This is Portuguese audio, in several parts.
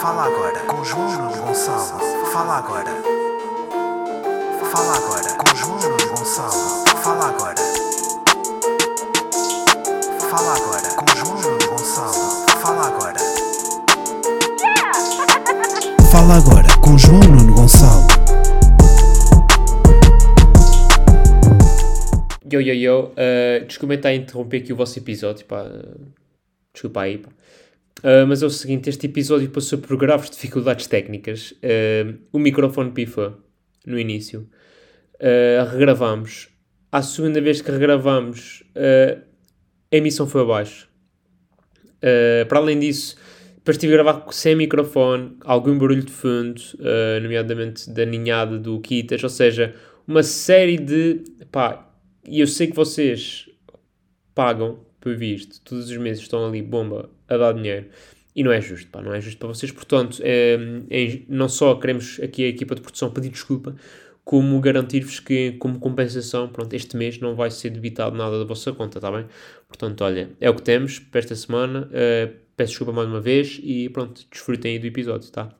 Fala agora com João Gonçalo. Fala agora. Fala agora com João Gonçalo. Fala agora. Fala agora com João Gonçalo. Fala agora. Fala agora com João Nuno Gonçalo. Yo, yo, yo, uh, desculpem estar a interromper aqui o vosso episódio, pá. uh, Desculpa aí, pá. Uh, mas é o seguinte, este episódio passou por graves dificuldades técnicas. Uh, o microfone pifou no início. Uh, regravamos. À segunda vez que regravamos, uh, a emissão foi abaixo. Para além disso, depois estive a gravar sem microfone, algum barulho de fundo, nomeadamente da ninhada do Kitas, ou seja, uma série de. pá, e eu sei que vocês pagam por visto, todos os meses estão ali, bomba, a dar dinheiro. E não é justo, pá, não é justo para vocês. Portanto, é, é- não só queremos aqui a equipa de produção pedir desculpa, como garantir-vos que, como compensação, pronto, este mês não vai ser debitado nada da vossa conta, está bem? Portanto, olha, é o que temos para esta semana. eh, peço desculpa mais uma vez e pronto, desfrutem aí do episódio, tá?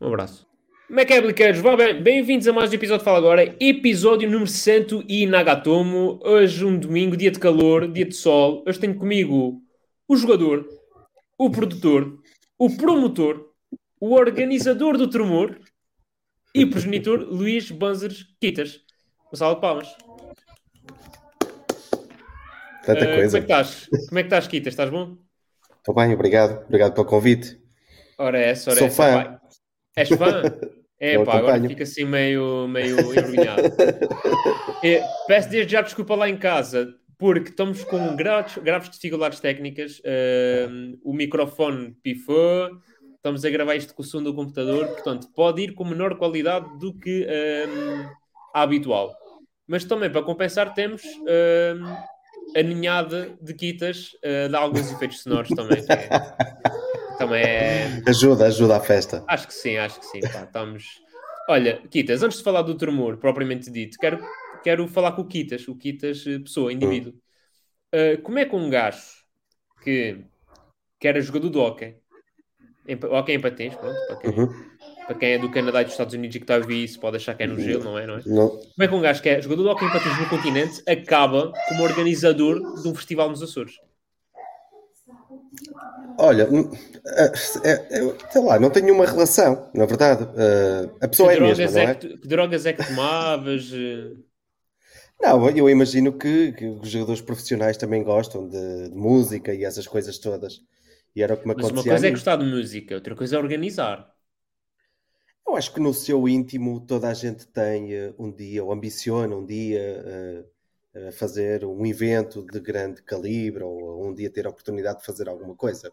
Um abraço. Como é é, bem, bem-vindos a mais um episódio de Fala Agora, episódio número 100 e Nagatomo. Hoje um domingo, dia de calor, dia de sol. Hoje tenho comigo o jogador, o produtor, o promotor, o organizador do tremor e o progenitor Luís Banzers Quitas. Uma salva de palmas. Tanta Eh, Como é coisa. que estás? Como é que estás, Quitas? Estás bom? Estou bem, obrigado. Obrigado pelo convite. Ora é essa, ora Sou essa. fã. vai. És fã? É Eu pá, agora acompanho. fica assim meio, meio envergonhado. É, peço desde já desculpa lá em casa, porque estamos com graves, graves dificuldades técnicas. Ahm, o microfone pifou, estamos a gravar isto com o som do computador, portanto, pode ir com menor qualidade do que ahm, a habitual. Mas também, para compensar, temos ahm, a ninhada de quitas ah, de alguns efeitos sonoros também. É, também é. Ajuda, ajuda à festa. Acho que sim, acho que sim. Pá, estamos... Olha, Kitas, antes de falar do tremor propriamente dito, quero, quero falar com o Kitas, o Kitas, eh, pessoa, indivíduo. Uh, como é que um gajo que, que era jogador do hockey, em, hockey em patins, pronto, para quem, Uhum. para quem é do Canadá e dos Estados Unidos e que está a ouvir isso, pode achar que é no gelo, não é? Não é? Não- Como é que um gajo que é jogador de hockey em patins no continente acaba como organizador de um festival nos Açores? Olha, hum, é- é- é- sei lá, não tenho nenhuma relação, na verdade. A pessoa Que é a mesma, drogas não é é? que, que drogas é que tomavas? Não, eu imagino que, que os jogadores profissionais também gostam de, de música e essas coisas todas. E era o que me Mas uma acontecia. coisa é gostar de música, outra coisa é organizar. Eu acho que no seu íntimo toda a gente tem eh, um dia, ou ambiciona um dia eh, eh, fazer um evento de grande calibre, ou um dia ter a oportunidade de fazer alguma coisa.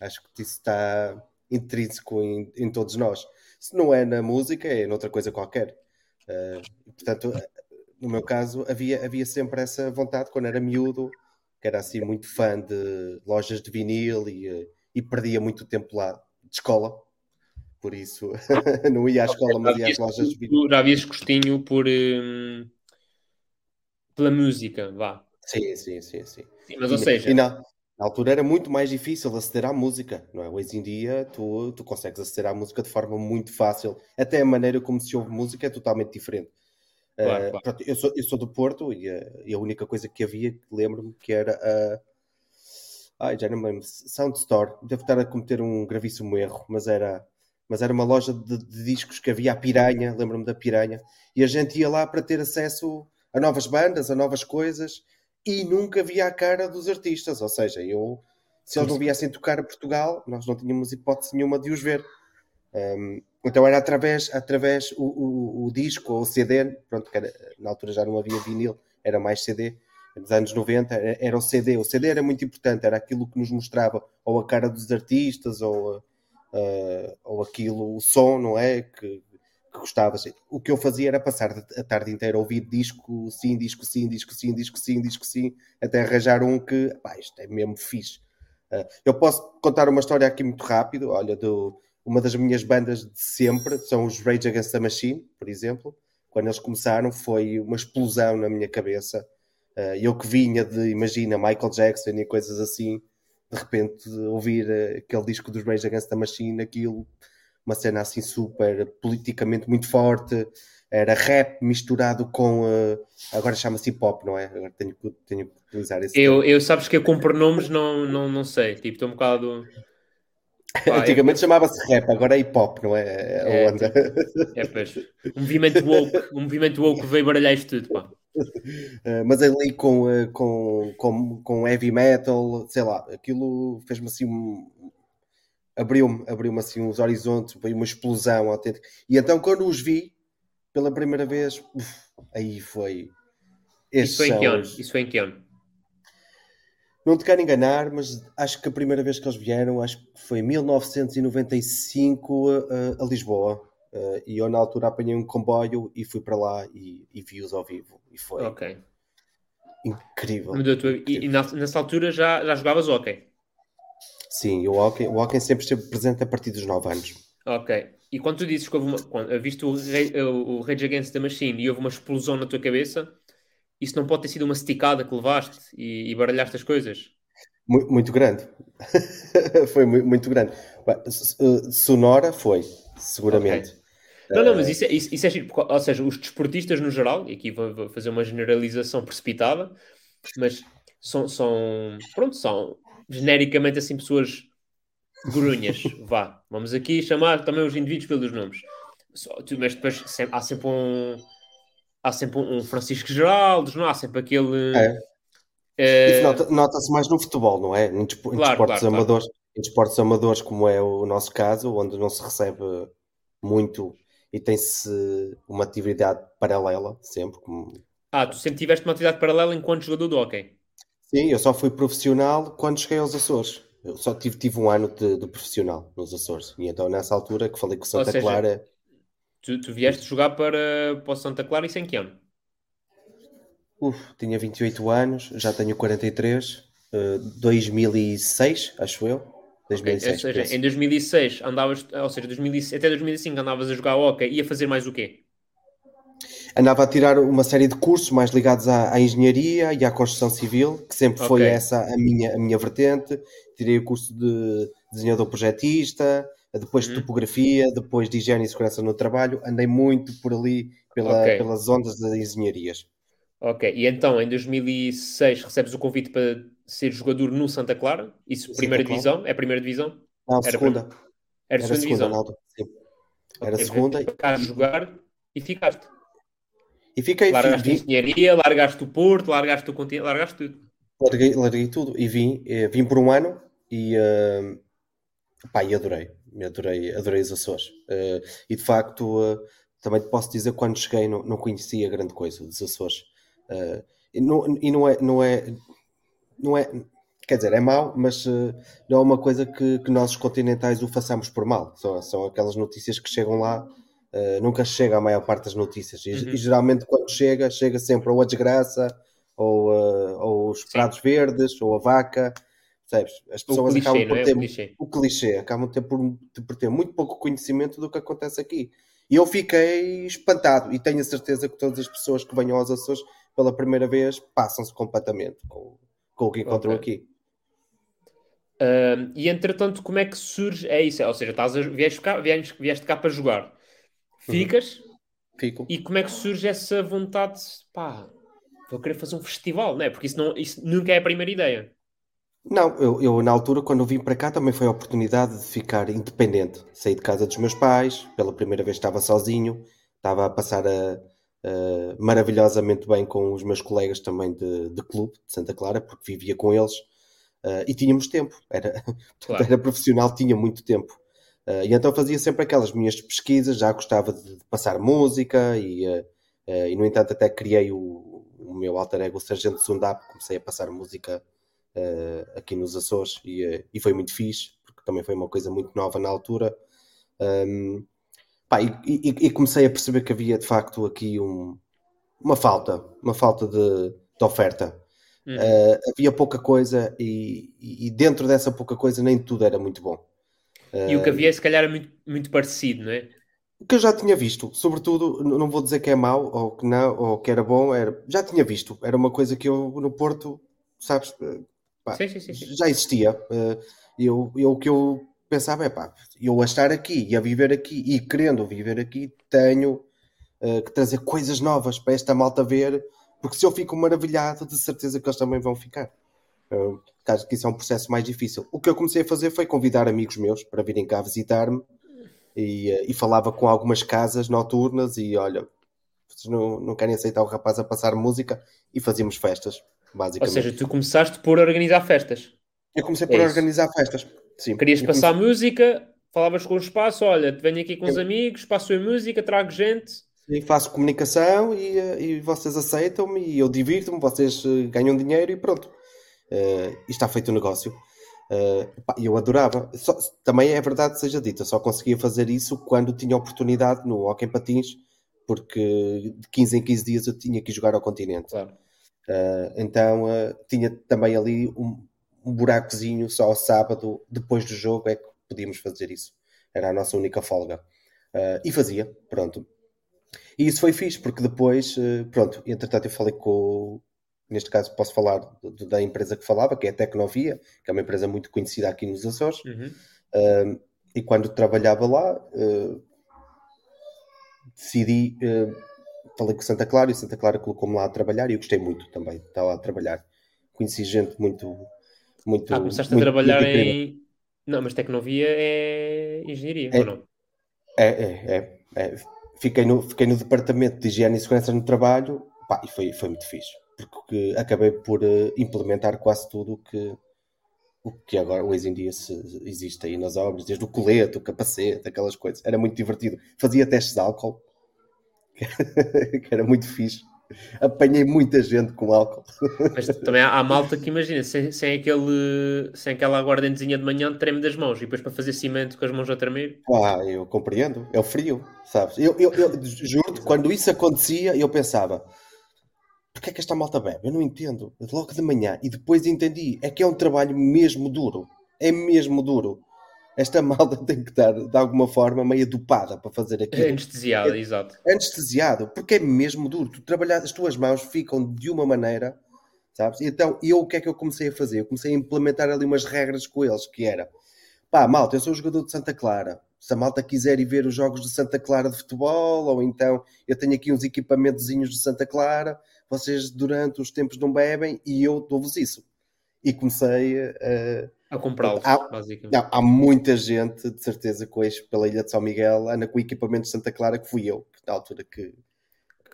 Acho que isso está intrínseco em, em todos nós. Se não é na música, é noutra coisa qualquer. Portanto, no meu caso, havia, havia sempre essa vontade, quando era miúdo, que era assim muito fã de lojas de vinil e, eh, e perdia muito tempo lá de escola. Por isso, não ia à escola, mas ia às lojas de vinil. Tu já havias gostinho por hum, pela música, vá. Sim, sim, sim, sim. Sim, mas ou seja, e na, na altura era muito mais difícil aceder à música, não é? Hoje em dia tu, tu consegues aceder à música de forma muito fácil. Até a maneira como se ouve música é totalmente diferente. Claro, Eh, claro. pronto, eu, sou, eu sou do Porto e, a- e a única coisa que havia, lembro-me, que era a. Ai, já não me lembro. Sound Store. Devo estar a cometer um gravíssimo erro, mas era, mas era uma loja de, de discos que havia a Piranha, lembro-me da Piranha, e a gente ia lá para ter acesso a novas bandas, a novas coisas, e nunca via a cara dos artistas. Ou seja, eu, se eles não viessem tocar a Portugal, nós não tínhamos hipótese nenhuma de os ver. Um, então era através, através o, o, o disco ou o CD, pronto, era- na altura já não havia vinil, era mais CD. Nos anos 90 era, era o CD. O CD era muito importante, era aquilo que nos mostrava ou a cara dos artistas ou, uh, ou aquilo, o som, não é? Que, que gostavas. O que eu fazia era passar a tarde inteira a ouvir disco sim, disco sim, disco sim, disco sim, disco sim, até arranjar um que, pá, isto é mesmo fixe. Uh, eu posso contar uma história aqui muito rápido, olha, do, uma das minhas bandas de sempre, são os Rage Against the Machine, por exemplo. Quando eles começaram foi uma explosão na minha cabeça. Uh, eu que vinha de, imagina, Michael Jackson e coisas assim, de repente ouvir eh, aquele disco dos Rage Against the Machine, aquilo, uma cena assim super politicamente muito forte, era rap misturado com. Uh, agora chama-se hip hop, não é? Agora tenho, que- tenho que utilizar esse Eu, eu sabes que eu com pronomes não, não, não sei. Tipo, estou um bocado. Pá, Antigamente chamava-se rap, agora é hip hop, não é? É É, onda. É, pois. Um movimento woke, um movimento woke veio baralhar isto tudo, pá. Uh, mas ali com, uh, com, com, com heavy metal, sei lá, aquilo fez-me assim um. abriu-me abriu assim os horizontes, foi uma explosão autêntica. E então quando os vi pela primeira vez, uf, aí foi. Isso foi em que são Isso foi em que ano? Não te quero enganar, mas acho que a primeira vez que eles vieram, acho que foi em 1995 a, a Lisboa. Uh, e eu na altura apanhei um comboio e fui para lá e, e vi-os ao vivo. E foi Ok. incrível. A tua- E, e nessa altura já, já jogavas hockey? Sim, o Walken, o Walken sempre esteve presente a partir dos 9 anos. Ok. E quando tu dizes que houve uma. Quando, viste o, o Rage Against the Machine e houve uma explosão na tua cabeça, isso não pode ter sido uma esticada que levaste e, e baralhaste as coisas? Mu- Muito, grande. foi mu- muito grande. S- Sonora foi, seguramente. Não, não, mas isso, é- isso, isso é ou seja, os desportistas no geral, e aqui vou, vou fazer uma generalização precipitada, mas são, são, pronto, são genericamente assim pessoas grunhas, vá. Vamos aqui chamar também os indivíduos pelos nomes. Mas depois há sempre um há sempre um, Francisco Geraldo, não há sempre aquele É. eh, Isso nota- nota-se mais no futebol, não é? Em, despo- em Claro, desportos claro, claro. amadores, em desportos amadores, como é o nosso caso, onde não se recebe muito e tem-se uma atividade paralela, sempre. Como... Ah, tu sempre tiveste uma atividade paralela enquanto jogador de hóquei. Sim, eu só fui profissional quando cheguei aos Açores. Eu só tive, tive um ano de, de profissional nos Açores. E então, nessa altura, que falei com Santa seja, Clara, Tu, tu vieste jogar para, para o Santa Clara e sem que ano? uf, tinha 28 anos, já tenho 43, eh, 2006, acho eu. Ok, 2006, Ou seja, em 2006 andavas, ou seja, 2000 até 2005 andavas a jogar hóquei e a fazer mais o quê? Andava a tirar uma série de cursos mais ligados à, à engenharia e à construção civil, que sempre foi Ok. essa a minha, a minha vertente. Tirei o curso de desenhador projetista, depois de Uhum. topografia, depois de higiene e segurança no trabalho. Andei muito por ali, pela- Ok. pelas ondas das engenharias. Ok, e então em 2006 recebes o convite para ser jogador no Santa Clara? Isso, Santa primeira Clara. divisão? É a primeira divisão? Não, Era segunda. Era, Era segunda segunda, divisão. Sim. Era Ok, segunda e- Ficaste a jogar e ficaste. E fiquei, Largaste a engenharia, largaste o Porto, largaste o continente, largaste tudo. larguei, larguei tudo e vim, eh, vim por um ano e, eh, pá, e adorei, adorei, adorei os Açores. Eh, e de facto, eh, também te posso dizer que quando cheguei não, não conhecia grande coisa dos Açores. Eh, e não, e não é, não é, não é, quer dizer, é mau, mas não é uma coisa que, que nós os continentais o façamos por mal. São, são aquelas notícias que chegam lá. nunca chega a maior parte das notícias e, Uhum. e geralmente quando chega, chega sempre ou a desgraça ou, ou os pratos verdes, ou a vaca, percebes? As pessoas clichê, acabam por é? ter O clichê. o clichê, acabam por ter, por, por ter muito pouco conhecimento do que acontece aqui. E eu fiquei espantado, e tenho a certeza que todas as pessoas que venham aos Açores pela primeira vez passam-se completamente com, com o que encontram Ok. aqui. Ahm, e entretanto, como é que surge? É isso, ou seja, estás a, vieste, cá, vieste, vieste cá para jogar, ficas Fico. e como é que surge essa vontade? de, Pá, vou querer fazer um festival, não é? Porque isso, não, isso nunca é a primeira ideia. Não, eu, eu, na altura, quando vim para cá, também foi a oportunidade de ficar independente. Saí de casa dos meus pais, pela primeira vez estava sozinho, estava a passar a, a- maravilhosamente bem com os meus colegas também de, de clube de Santa Clara, porque vivia com eles ah, e tínhamos tempo. Era, Claro. era profissional, tinha muito tempo. Ah, e então fazia sempre aquelas minhas pesquisas, já gostava de, de passar música e, ah, e, no entanto, até criei o, o meu alter ego, o Sargento Sundap, comecei a passar música eh, aqui nos Açores e, eh, e foi muito fixe, porque também foi uma coisa muito nova na altura. Um, pá, e, e- e comecei a perceber que havia de facto aqui um- uma falta, uma falta de, de oferta. Uhum. Eh, havia pouca coisa e, dentro dessa pouca coisa nem tudo era muito bom. E o que havia, se calhar, é muito, muito parecido, não é? O que eu já tinha visto, sobretudo, não vou dizer que é mau ou que não, ou que era bom, era, já tinha visto. Era uma coisa que eu no Porto, sabes, pá, Sim, sim, sim, já existia. Eh, eu, eu, o que eu pensava é pá, eu a estar aqui e a viver aqui e querendo viver aqui, tenho eh, que trazer coisas novas para esta malta ver, porque se eu fico maravilhado, de certeza que eles também vão ficar. Uh, acho que isso é um processo mais difícil. O que eu comecei a fazer foi convidar amigos meus para virem cá visitar-me e, eh, e falava com algumas casas noturnas e olha, vocês não, não querem aceitar o rapaz a passar música e fazíamos festas, Ou basicamente. seja, tu começaste por organizar festas. eu comecei é por isso. organizar festas. Sim. Querias Eu passar música, falavas com o espaço, olha, venho aqui com os Eu- amigos, passo a música, trago gente. Sim, faço comunicação e, eh, e vocês aceitam-me e eu divirto-me, vocês eh, ganham dinheiro e pronto. Eh, e está feito o negócio. Pá, eu adorava. Só- também é verdade, seja dito, eu só conseguia fazer isso quando tinha oportunidade no Hockey Patins, porque de 15 em 15 dias eu tinha que jogar ao continente. Claro. Eh, então eh, tinha também ali um, um buracozinho só ao sábado, depois do jogo, é que podíamos fazer isso. Era a nossa única folga. Eh, e fazia, pronto. E isso foi fixe, porque depois, pronto, entretanto eu falei com, neste caso posso falar do- da empresa que falava, que é a Tecnovia, que é uma empresa muito conhecida aqui nos Açores, Uhum. Um, e quando trabalhava lá, uh, decidi, uh, falei com Santa Clara e Santa Clara colocou-me lá a trabalhar e eu gostei muito também de estar lá a trabalhar. Conheci gente muito, muito. Ah, começaste a muito- trabalhar muito incrível. em. Não, mas Tecnovia é engenharia, É. ou não? É, é, é, é. Fiquei, no, fiquei no departamento de higiene e segurança no trabalho pá, e foi, foi muito fixe, porque acabei por uh, implementar quase tudo o que, o que agora hoje em dia se, existe aí nas obras, desde o colete, o capacete, aquelas coisas. Era muito divertido. Fazia testes de álcool, que era muito fixe. Apanhei muita gente com álcool. Mas também há, há malta que imagina, sem, sem, aquele, sem aquela aguardentezinha de manhã, treme das mãos e depois para fazer cimento com as mãos a tremer. Ah, eu compreendo. É o frio, sabes? Eu, eu, eu juro-te, quando isso acontecia, eu pensava: porquê é que esta malta bebe? Eu não entendo. Logo de manhã. E depois entendi: é que é um trabalho mesmo duro. É mesmo duro. Esta malta tem que estar, de alguma forma, meio dopada para fazer aquilo. Anestesiada, exato. Anestesiado, porque é mesmo duro. Tu trabalhar, as tuas mãos ficam de uma maneira, sabes? Então, eu o que é que eu comecei a fazer? Eu comecei a implementar ali umas regras com eles, que era pá, malta, eu sou jogador de Santa Clara. Se a malta quiser ir ver os jogos de Santa Clara de futebol, ou então eu tenho aqui uns equipamentozinhos de Santa Clara, vocês durante os tempos não bebem e eu dou-vos isso. E comecei a. A comprá-los, Há- basicamente. Não, há muita gente, de certeza, que hoje pela Ilha de São Miguel anda com equipamento de Santa Clara que fui eu, na altura que.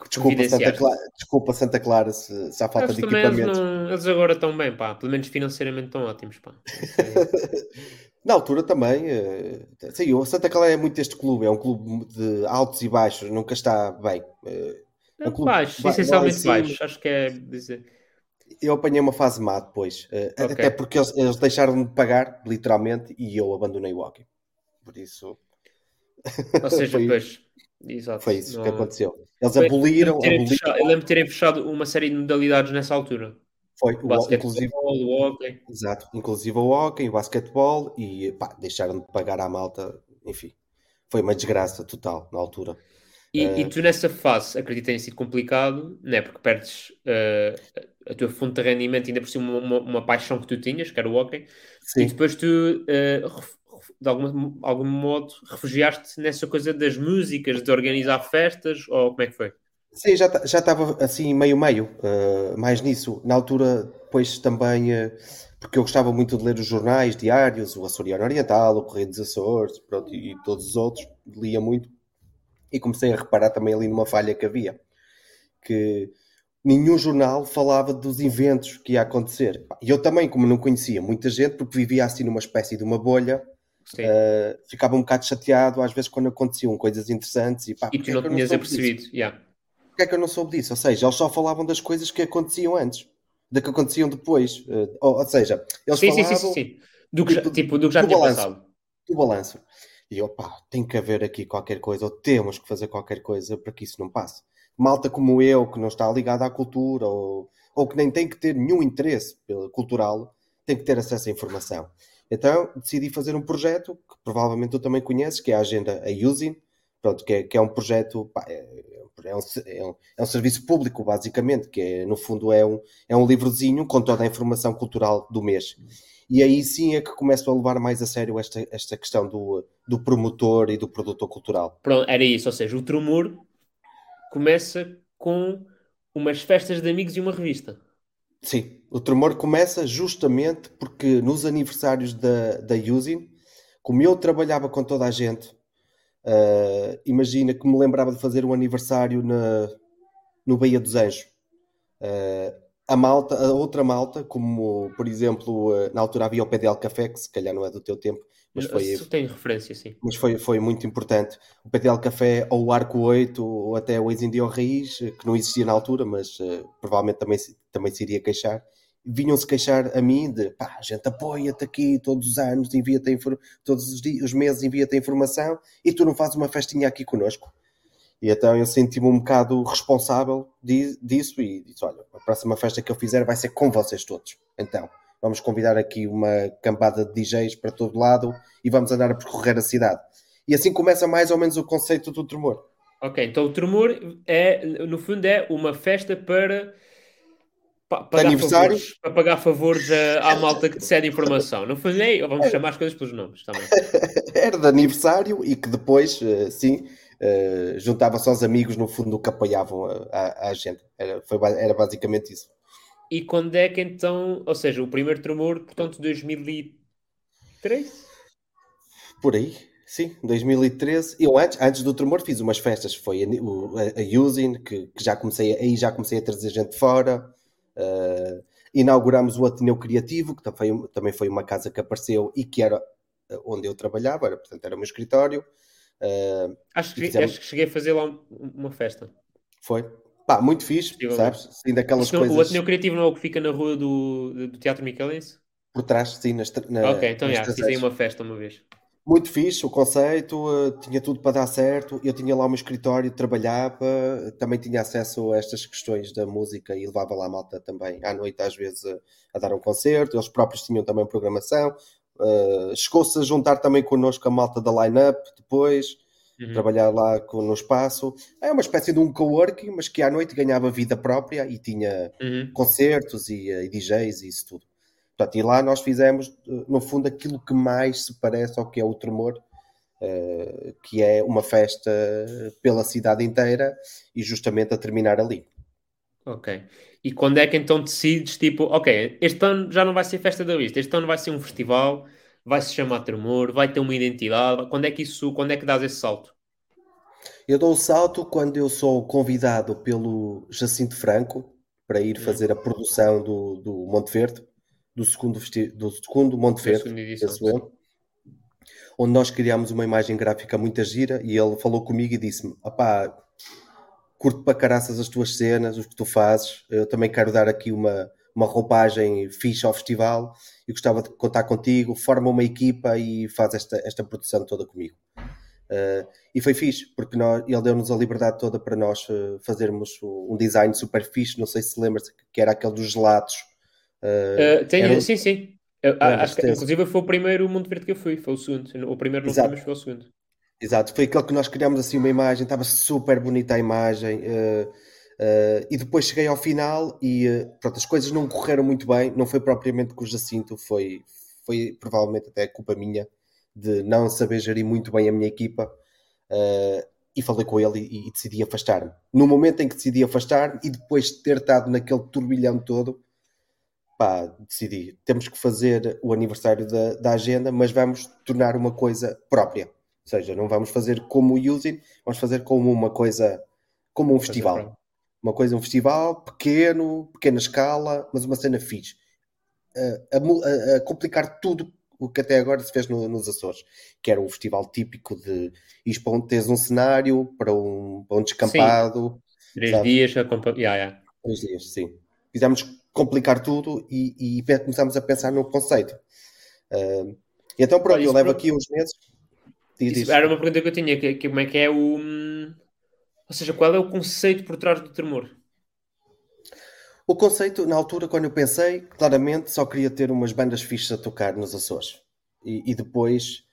Desculpa, Santa. Clara, desculpa, Santa Clara, se, se há falta de equipamentos. não- eles agora estão bem, pá. Pelo menos financeiramente estão ótimos, pá. Na altura também, eh, sim, o Santa Clara é muito este clube, é um clube de altos e baixos, nunca está bem. Eh, Não, um clube baixo, ba- essencialmente baixo. Acho que é dizer. Eu apanhei uma fase má depois, eh, Ok. até porque eles, eles deixaram de pagar, literalmente, e eu abandonei o hockey. Por isso, Ou seja, Foi- depois. Exato. foi isso que Não- aconteceu. Eles Foi- aboliram, eu lembro de terem fechado- terem uma série de modalidades nessa altura. foi, O o, inclusive, o hockey. Exato, inclusive o hockey, o basquetebol e pá, deixaram de pagar à malta, enfim, foi uma desgraça total na altura. E, Eh, e tu nessa fase, acredito que tenha sido complicado, né? porque perdes eh, a tua fonte de rendimento, ainda por cima uma, uma paixão que tu tinhas, que era o hockey, e Sim, depois tu, ref- de algum, algum modo, refugiaste nessa coisa das músicas, de organizar festas, ou como é que foi? sim, já ta- já estava assim meio-meio, eh, mais nisso. Na altura, depois também, eh, porque eu gostava muito de ler os jornais diários, o Açoriano Oriental, o Correio dos Açores, pronto, e, e todos os outros, lia muito, e comecei a reparar também ali numa falha que havia, que nenhum jornal falava dos eventos que ia acontecer. E eu também, como não conhecia muita gente, porque vivia assim numa espécie de uma bolha, Sim. eh, ficava um bocado chateado às vezes quando aconteciam coisas interessantes e pá, e porque tu não é que eu tinhas apercebido. Yeah. Porquê é que eu não soube disso? Ou seja, eles só falavam das coisas que aconteciam antes, da que aconteciam depois. Eh, ou, ou seja, eles Sim, sim, falavam sim, sim, sim. Do que tipo, tipo, do que já do tinha balanço. passado. do balanço. E eu, pá, tem que haver aqui qualquer coisa, ou temos que fazer qualquer coisa para que isso não passe. Malta como eu, que não está ligada à cultura, ou, ou que nem tem que ter nenhum interesse cultural, tem que ter acesso à informação. Então, decidi fazer um projeto, que provavelmente tu também conheces, que é a agenda A Using, pronto, que, é, que é um projeto, pá, é, é, um, é, um, é um serviço público, basicamente, que é, no fundo é um, é um livrozinho com toda a informação cultural do mês. E aí sim é que começo a levar mais a sério esta, esta questão do, do promotor e do produtor cultural. Pronto, era isso, ou seja, o Tremor começa com umas festas de amigos e uma revista. Sim, o tremor começa justamente porque nos aniversários da, da Using, como eu trabalhava com toda a gente, uh, imagina que me lembrava de fazer um aniversário na, no Baía dos Anjos. Uh, a malta, a outra malta, como por exemplo, uh, na altura havia o PDL Café, que se calhar não é do teu tempo, mas foi, tem referência, sim. Mas foi, foi muito importante. O PTL Café ou o Arco 8 ou até o Ex-Indio Raiz, que não existia na altura, mas uh, provavelmente também, também se iria queixar. Vinham-se queixar a mim de pá, a gente apoia-te aqui todos os anos, envia-te todos os, dias, os meses envia-te a informação e tu não fazes uma festinha aqui connosco. E então eu senti-me um bocado responsável disso e disse: olha, a próxima festa que eu fizer vai ser com vocês todos. Então, vamos convidar aqui uma campada de DJs para todo lado e vamos andar a percorrer a cidade. E assim começa mais ou menos o conceito do tremor. Ok, então o tremor é, no fundo, é uma festa para, para pagar aniversário. favores, para pagar favores à, à malta que te cede informação. No fundo, é, vamos chamar as coisas pelos nomes também. Era de aniversário e que depois, eh, sim, uh, juntava-se aos amigos no fundo que apoiavam a, a, a gente. Era, foi, era basicamente isso. E quando é que então, ou seja, o primeiro tremor, portanto, 2003? Por aí, sim, 2013. Eu antes, antes do tremor fiz umas festas, foi a, a, a Using, que, que, já comecei, aí já comecei a trazer gente fora. Uh, inauguramos o Ateneu Criativo, que também, também foi uma casa que apareceu e que era onde eu trabalhava, era, portanto era o meu escritório. Uh, acho, que, fizemos... acho que cheguei a fazer lá uma festa. Foi, Pá, muito fixe, sabes? Sim, daquelas coisas... O Ateneu Criativo não é o que fica na rua do, do Teatro Michelense? Por trás, sim. Nas, na, ok, então já, fiz aí uma festa uma vez. Muito fixe, o conceito, uh, tinha tudo para dar certo. Eu tinha lá o meu escritório, trabalhava, também tinha acesso a estas questões da música e levava lá a malta também à noite, às vezes, a, a dar um concerto. Eles próprios tinham também programação. Uh, Chegou-se a juntar também connosco a malta da line-up depois uhum. trabalhar lá com, no espaço. É uma espécie de um coworking, mas que à noite ganhava vida própria e tinha uhum. concertos e, eh, e, DJs e isso tudo. Portanto, e lá nós fizemos, eh, no fundo, aquilo que mais se parece ao que é o Tremor, uh, que é uma festa pela cidade inteira e justamente a terminar ali. Ok. E quando é que então decides, tipo, ok, este ano já não vai ser festa da lista, este ano vai ser um festival, vai se chamar Tremor, vai ter uma identidade. Quando é que isso, quando é que dás esse salto? Eu dou o salto quando eu sou convidado pelo Jacinto Franco para ir hum. fazer a produção do, do Monte Verde, do segundo, do segundo Monte Verde, edição, onde nós criámos uma imagem gráfica muito gira e ele falou comigo e disse-me: opá, curto para caraças as tuas cenas, o que tu fazes, eu também quero dar aqui uma, uma roupagem fixe ao festival e gostava de contar contigo, forma uma equipa e faz esta, esta produção toda comigo. Uh, e foi fixe, porque nós, ele deu-nos a liberdade toda para nós uh, fazermos um design super fixe, não sei se lembras que era aquele dos gelados. Uh, tenho, era... Sim, sim. Eu, acho que, inclusive foi o primeiro Mundo Verde que eu fui, foi o segundo. O primeiro não foi, mas foi o segundo. Exato, foi aquele que nós criámos assim uma imagem, estava super bonita a imagem. Uh, Uh, e depois cheguei ao final e uh, pronto, as coisas não correram muito bem. Não foi propriamente com o Jacinto, foi, foi provavelmente até culpa minha de não saber gerir muito bem a minha equipa. Uh, e falei com ele e, e decidi afastar-me. No momento em que decidi afastar-me e depois de ter estado naquele turbilhão todo, pá, decidi: temos que fazer o aniversário da, da agenda, mas vamos tornar uma coisa própria. Ou seja, não vamos fazer como o Using, vamos fazer como uma coisa, como um festival uma coisa, um festival pequeno, pequena escala, mas uma cena fixe. A, a, a complicar tudo o que até agora se fez no, nos Açores, que era um festival típico de ir para onde tens um cenário, para um, para um descampado. Sim. Três sabe? dias a compa... yeah, yeah. Três dias, sim. Quisemos complicar tudo e, e começámos a pensar no conceito. Uh, então pronto, Olha, eu levo aqui uns meses. Diz, era uma pergunta que eu tinha, que, que, como é que é o hum, ou seja, qual é o conceito por trás do tremor? O conceito, na altura, quando eu pensei, claramente só queria ter umas bandas fixas a tocar nos Açores. E, e depois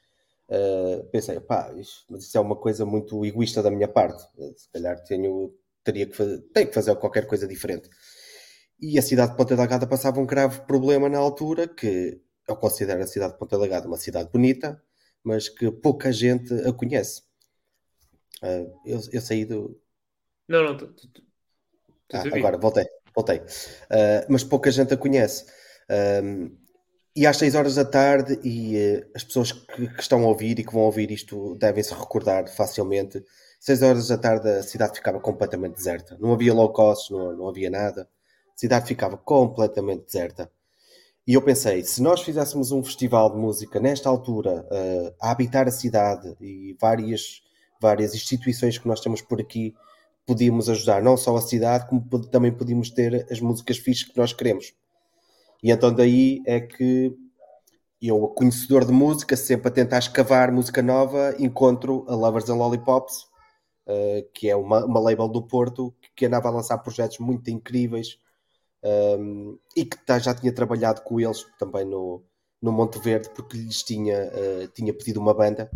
Uh, pensei, pá, isto, mas isso é uma coisa muito egoísta da minha parte. Se calhar tenho, teria que fazer, tenho que fazer qualquer coisa diferente. E a cidade de Ponta Delgada passava um grave problema na altura, que eu considero a cidade de Ponta Delgada uma cidade bonita, mas que pouca gente a conhece. Uh, eu, eu saí do. Não, não, tu, tu, tu, ah, agora voltei, voltei. Uh, mas pouca gente a conhece. Um, e às 6 horas da tarde, e uh, as pessoas que, que, estão a ouvir e que vão ouvir isto devem se recordar facilmente. 6 horas da tarde a cidade ficava completamente deserta. Não havia low cost, não, não havia nada. A cidade ficava completamente deserta. E eu pensei, se nós fizéssemos um festival de música nesta altura, uh, a habitar a cidade e várias, várias instituições que nós temos por aqui, podíamos ajudar não só a cidade, como também podíamos ter as músicas fixas que nós queremos. E então daí é que eu, conhecedor de música, sempre a tentar escavar música nova, encontro a Lovers and Lollipops, uh, que é uma, uma label do Porto, que andava a lançar projetos muito incríveis um, e que tá, já tinha trabalhado com eles também no, no Monte Verde, porque lhes tinha, uh, tinha pedido uma banda.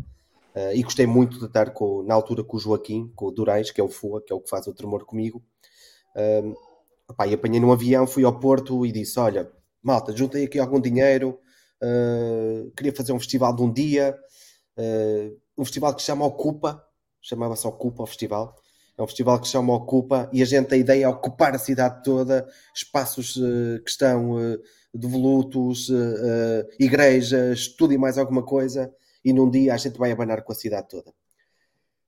Uh, e gostei muito de estar com, na altura com o Joaquim, com o Durães, que é o FUA, que é o que faz o tremor comigo. Opá, e apanhei num avião, fui ao Porto e disse: Olha, malta, juntei aqui algum dinheiro, uh, queria fazer um festival de um dia, uh, um festival que se chama Ocupa, chamava-se Ocupa o festival, é um festival que se chama Ocupa e a gente a ideia é ocupar a cidade toda, espaços uh, que estão devolutos, igrejas, tudo e mais alguma coisa, e num dia a gente vai abanar com a cidade toda.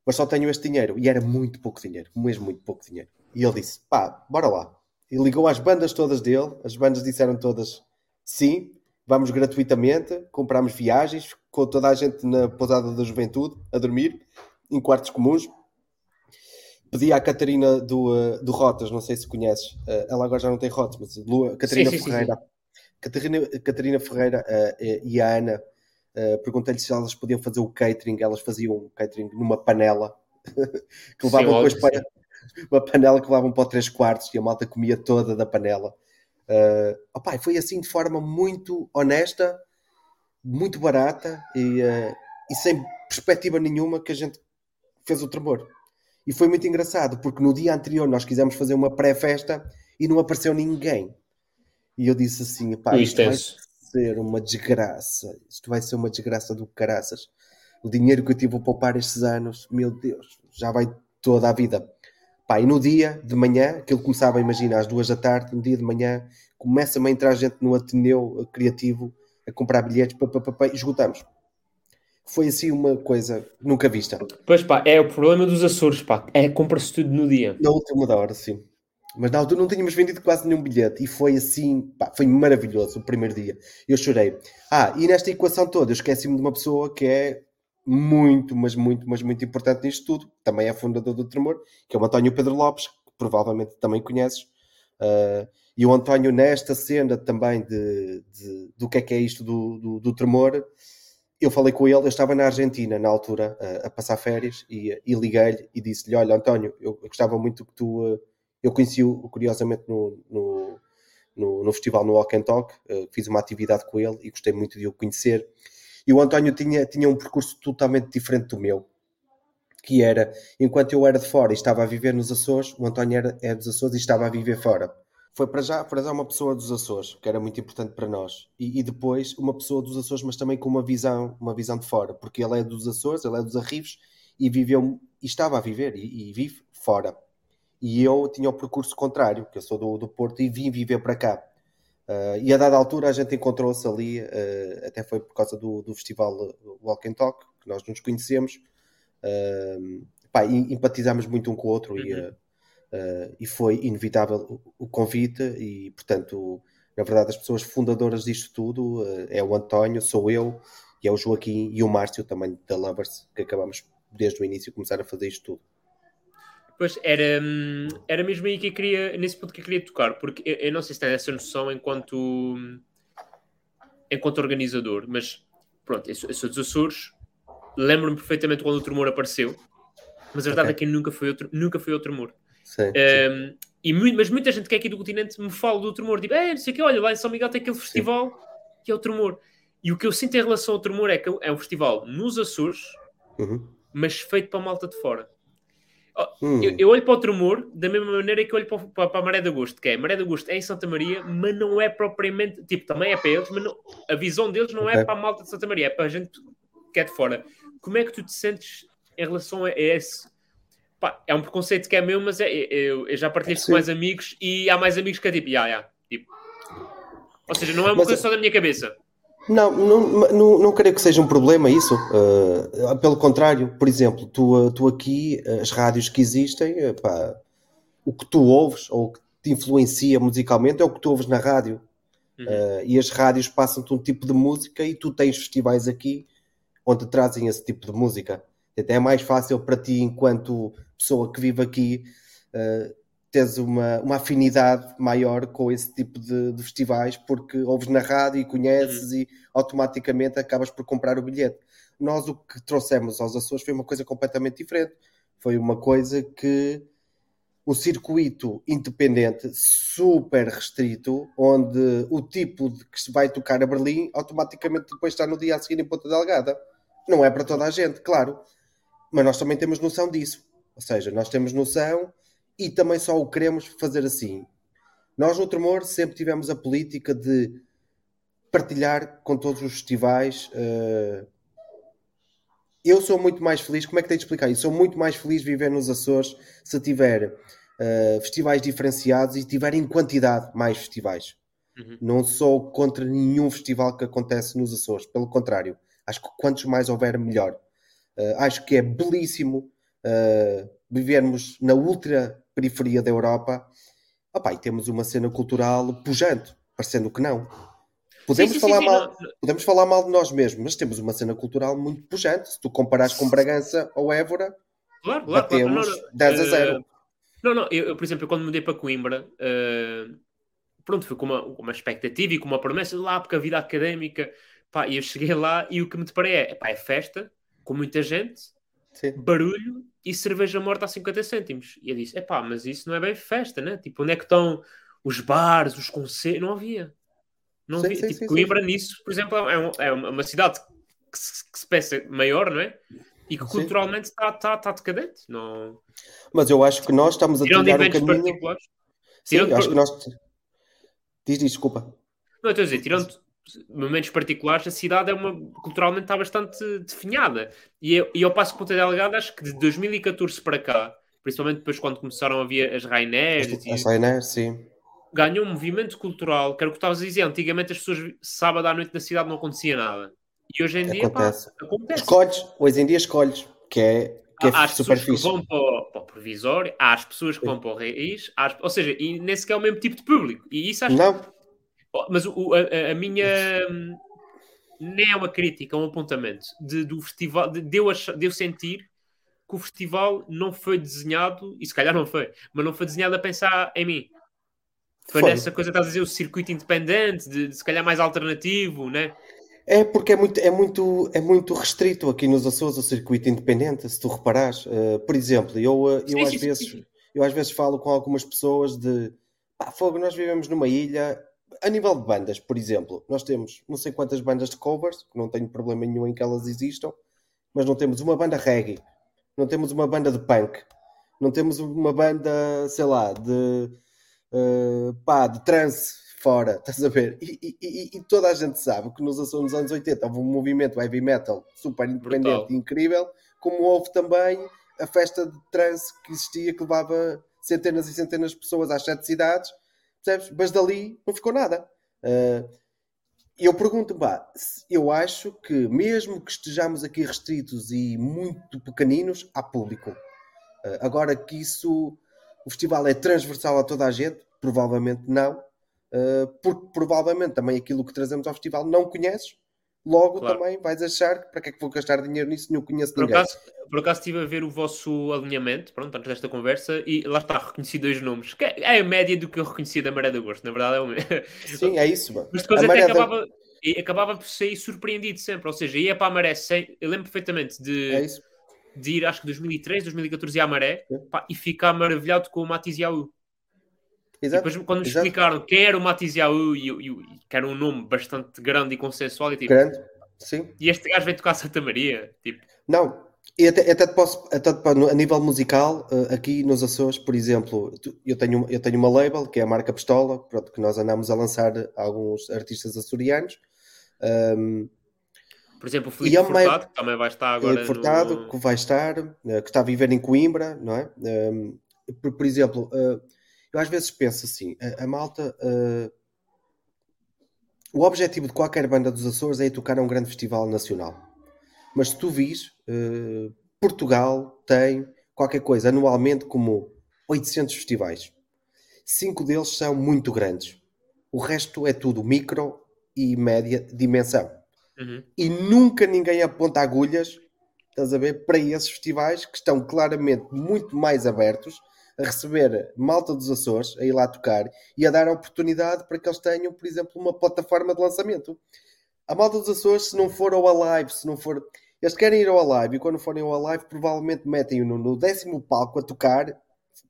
Mas só tenho este dinheiro, e era muito pouco dinheiro, mesmo muito pouco dinheiro. E ele disse: pá, bora lá e ligou às bandas todas dele. As bandas disseram todas sim, vamos gratuitamente. Comprámos viagens com toda a gente na pousada da juventude a dormir em quartos comuns. Pedi à Catarina do, uh, do Rotas, não sei se conheces, uh, ela agora já não tem Rotas, mas Lua, Catarina sim, sim, Ferreira, sim, Catarina, Catarina Ferreira uh, e a Ana, perguntei-lhe se elas podiam fazer o catering, elas faziam o catering numa panela que levavam depois para, uma panela que levavam para o 3 quartos e a malta comia toda da panela. Uh, opa, foi assim de forma muito honesta, muito barata e, uh, e sem perspectiva nenhuma que a gente fez o tremor. E foi muito engraçado, porque no dia anterior nós quisemos fazer uma pré-festa e não apareceu ninguém. E eu disse assim: pá, isto vai ser uma desgraça. Isto vai ser uma desgraça do caraças. O dinheiro que eu tive a poupar estes anos, meu Deus, já vai toda a vida. Pá, e no dia de manhã, aquilo começava, imagina, às duas da tarde, no dia de manhã, começa-me a entrar gente no Ateneu Criativo a comprar bilhetes, pá, pá, pá, e esgotamos. Foi assim uma coisa nunca vista. Pois pá, é o problema dos Açores, pá, é compra-se tudo no dia. Na última da hora, sim. Mas na altura não tínhamos vendido quase nenhum bilhete e foi assim, pá, foi maravilhoso o primeiro dia. Eu chorei. Ah, e nesta equação toda eu esqueci-me de uma pessoa que é muito, mas muito, mas muito importante nisto tudo, também é fundador do Tremor, que é o António Pedro Lopes, que provavelmente também conheces. Uh, e o António, nesta cena também de, de, do que é que é isto do, do, do, Tremor, eu falei com ele, eu estava na Argentina na altura uh, a passar férias e, e liguei-lhe e disse-lhe: Olha, António, eu, gostava muito que tu. Uh, eu conheci-o curiosamente no, no, no, no, festival no Walk and Talk, fiz uma atividade com ele e gostei muito de o conhecer e o António tinha, tinha um percurso totalmente diferente do meu, que era, enquanto eu era de fora e estava a viver nos Açores, o António era, é dos Açores e estava a viver fora. Foi para já, para já uma pessoa dos Açores, que era muito importante para nós. E, e, depois uma pessoa dos Açores, mas também com uma visão, uma visão de fora, porque ele é dos Açores, ele é dos Arribes e viveu e estava a viver e, e vive fora. E eu tinha o percurso contrário, que eu sou do, do Porto e vim viver para cá. Uh, e a dada altura a gente encontrou-se ali, uh, até foi por causa do, do festival Walk and Talk, que nós nos conhecemos, uh, pá, e empatizámos muito um com o outro uhum. e, e foi inevitável o, o, convite e, portanto, na verdade as pessoas fundadoras disto tudo é o António, sou eu, e é o Joaquim e o Márcio também da Lovers, que acabamos desde o início começar a fazer isto tudo. Pois era, hum, era mesmo aí que eu queria, nesse ponto que eu queria tocar, porque eu, eu não sei se tem essa noção enquanto, enquanto organizador, mas pronto, eu sou, eu sou dos Açores, lembro-me perfeitamente quando o tremor apareceu, mas a verdade okay. é que nunca foi outro, nunca foi outro tremor. Sim, um, sim. E muito, mas muita gente que é aqui do continente me fala do tremor, tipo, é, não sei o que, olha, lá em São Miguel tem aquele festival sim. que é o tremor. E o que eu sinto em relação ao Tremor é que é um festival nos Açores, Uhum. mas feito para a malta de fora. Hum. Eu, eu olho para o Tremor da mesma maneira que eu olho para, para, para a Maré de Agosto, que é, Maré de Agosto é em Santa Maria, mas não é propriamente, tipo, também é para eles, mas não- a visão deles não é para a malta de Santa Maria, é para a gente que é de fora. Como é que tu te sentes em relação a esse? Pá, é um preconceito que é meu, mas é, eu, eu já partilhei isto com mais amigos e há mais amigos que é tipo, ya, ya, tipo. Ou seja, não é uma Mas- coisa só da minha cabeça. Não, não, não, não creio que seja um problema isso. Uh, pelo contrário, por exemplo, tu, uh, tu aqui, uh, as rádios que existem, pá, o que tu ouves ou o que te influencia musicalmente é o que tu ouves na rádio. Uhum. Uh, e as rádios passam-te um tipo de música e tu tens festivais aqui onde trazem esse tipo de música. Até é mais fácil para ti, enquanto pessoa que vive aqui, uh, teres uma, uma afinidade maior com esse tipo de, de festivais, porque ouves na rádio e conheces e automaticamente acabas por comprar o bilhete. Nós o que trouxemos aos Açores foi uma coisa completamente diferente. Foi uma coisa que um circuito independente super restrito, onde o tipo de que se vai tocar a Berlim automaticamente depois está no dia a seguir em Ponta Delgada. Não é para toda a gente, claro, mas nós também temos noção disso. Ou seja, nós temos noção e também só o queremos fazer assim. Nós no Tremor sempre tivemos a política de partilhar com todos os festivais. eh, eu sou muito mais feliz, como é que tenho de explicar isso? Sou muito mais feliz viver nos Açores se tiver eh, festivais diferenciados e tiver em quantidade mais festivais. Uhum. Não sou contra nenhum festival que acontece nos Açores, pelo contrário, acho que quantos mais houver, melhor. Eh, acho que é belíssimo eh, vivermos na ultra periferia da Europa Opa, e temos uma cena cultural pujante, parecendo que não. Podemos, Sim, sim, falar sim, mal, não, podemos falar mal de nós mesmos, mas temos uma cena cultural muito pujante. Se tu comparares com Bragança ou Évora, Claro, claro, claro. Não, batemos não. 10 a Eh, 0. Não, não, eu, eu, por exemplo, quando mudei para Coimbra, eh, pronto, fui com uma, uma expectativa e com uma promessa de lá, porque a vida académica, pá, e eu cheguei lá e o que me deparei é, pá, é festa, com muita gente, barulho e cerveja morta a 50 cêntimos. E eu disse, é pá, mas isso não é bem festa, né? Tipo, onde é que estão os bares, os concertos? Não havia. Não Sim, havia. sim, tipo, sim, Coimbra nisso, por exemplo, é, um- é uma cidade que se, que se pensa maior, não é? E que culturalmente está tá, tá decadente. Não... Mas eu acho que nós estamos a trilhar um caminho. Sim, tirando acho que nós. Diz, diz, desculpa. Não, estou a dizer, tirando momentos particulares, a cidade é uma, culturalmente está bastante definhada. E eu, e eu passo que Ponta Delgada, acho que de 2014 para cá, principalmente depois quando começaram a vir as Rainers, A Rainer, sim. ganhou um movimento cultural, que era o que estavas a dizer, antigamente as pessoas, sábado à noite na cidade não acontecia nada. E hoje em dia, pá, Acontece. acontece. Escolhes, hoje em dia escolhes, que é, que é Há as pessoas que vão para o, para o provisório, há as pessoas que vão para o raiz, as- ou seja, e nem sequer é o mesmo tipo de público. E isso acho Não, Oh, Mas o- a, a- minha nem é uma crítica, é um apontamento de, do festival, de, de, eu ach- de eu sentir que o festival não foi desenhado, e se calhar não foi, mas não foi desenhado a pensar em mim. Foi, Foi. nessa coisa, estás a dizer, o circuito independente, de, de se calhar mais alternativo, né? É porque é muito, é, muito, é muito restrito aqui nos Açores o circuito independente, se tu reparares. Uh, por exemplo, eu, uh, eu, às vezes, eu às vezes falo com algumas pessoas de pá, fogo, nós vivemos numa ilha. A nível de bandas, por exemplo, nós temos não sei quantas bandas de covers, que não tenho problema nenhum em que elas existam, mas não temos uma banda reggae, não temos uma banda de punk, não temos uma banda, sei lá, de uh, pá, de trance fora, estás a ver? E, e- e- toda a gente sabe que nos, nos anos 80 houve um movimento heavy metal super independente Brutal. e incrível, como houve também a festa de trance que existia, que levava centenas e centenas de pessoas às sete cidades, percebes? Mas dali não ficou nada. Uh, eu pergunto, pá, eu acho que mesmo que estejamos aqui restritos e muito pequeninos, há público. Uh, agora que isso, o festival é transversal a toda a gente, provavelmente não, uh, porque provavelmente também aquilo que trazemos ao festival não conheces, logo Claro. também vais achar que para que é que vou gastar dinheiro nisso não conheço Por ninguém. acaso, por acaso estive a ver o vosso alinhamento, pronto, antes desta conversa, e lá está, reconheci dois nomes, que é é a média do que eu reconhecia da Maré de Agosto, na verdade é o mesmo. Sim, é isso, mano. Mas depois A até da- acabava, e acabava por sair surpreendido sempre. Ou seja, ia para a maré sem. Eu lembro perfeitamente de, É de ir, acho que 2013, 2014 ia à maré pá, e ficar maravilhado com o Matiz Yaú. E Exato. depois, quando nos exato. explicaram quem era o Matiz Yahu, que era um nome bastante grande e consensual, e, tipo, Grande. Sim. e este gajo vem tocar Santa Maria. Tipo, Não, e até, até te posso, até a nível musical, eh, aqui nos Açores, por exemplo, eu tenho, eu tenho uma label, que é a marca Pistola, pronto, que nós andamos a lançar alguns artistas açorianos. Um, por exemplo, o E é uma- Furtado, que também vai estar agora Filipe Furtado, no... que vai estar, eh, que está a viver em Coimbra, não é? Um, por, por exemplo, eh, eu às vezes penso assim, a, a malta, eh, o objetivo de qualquer banda dos Açores é ir tocar a um grande festival nacional. Mas se tu vis, eh, Portugal tem qualquer coisa anualmente como 800 festivais. Cinco deles são muito grandes. O resto é tudo micro e média dimensão Uhum. e nunca ninguém aponta agulhas, estás a ver, para esses festivais que estão claramente muito mais abertos a receber malta dos Açores, a ir lá tocar e a dar a oportunidade para que eles tenham, por exemplo, uma plataforma de lançamento. A malta dos Açores, se não for ao Alive, se não for. Eles querem ir ao Alive e quando forem ao Alive, provavelmente metem-o no, no décimo palco a tocar. Às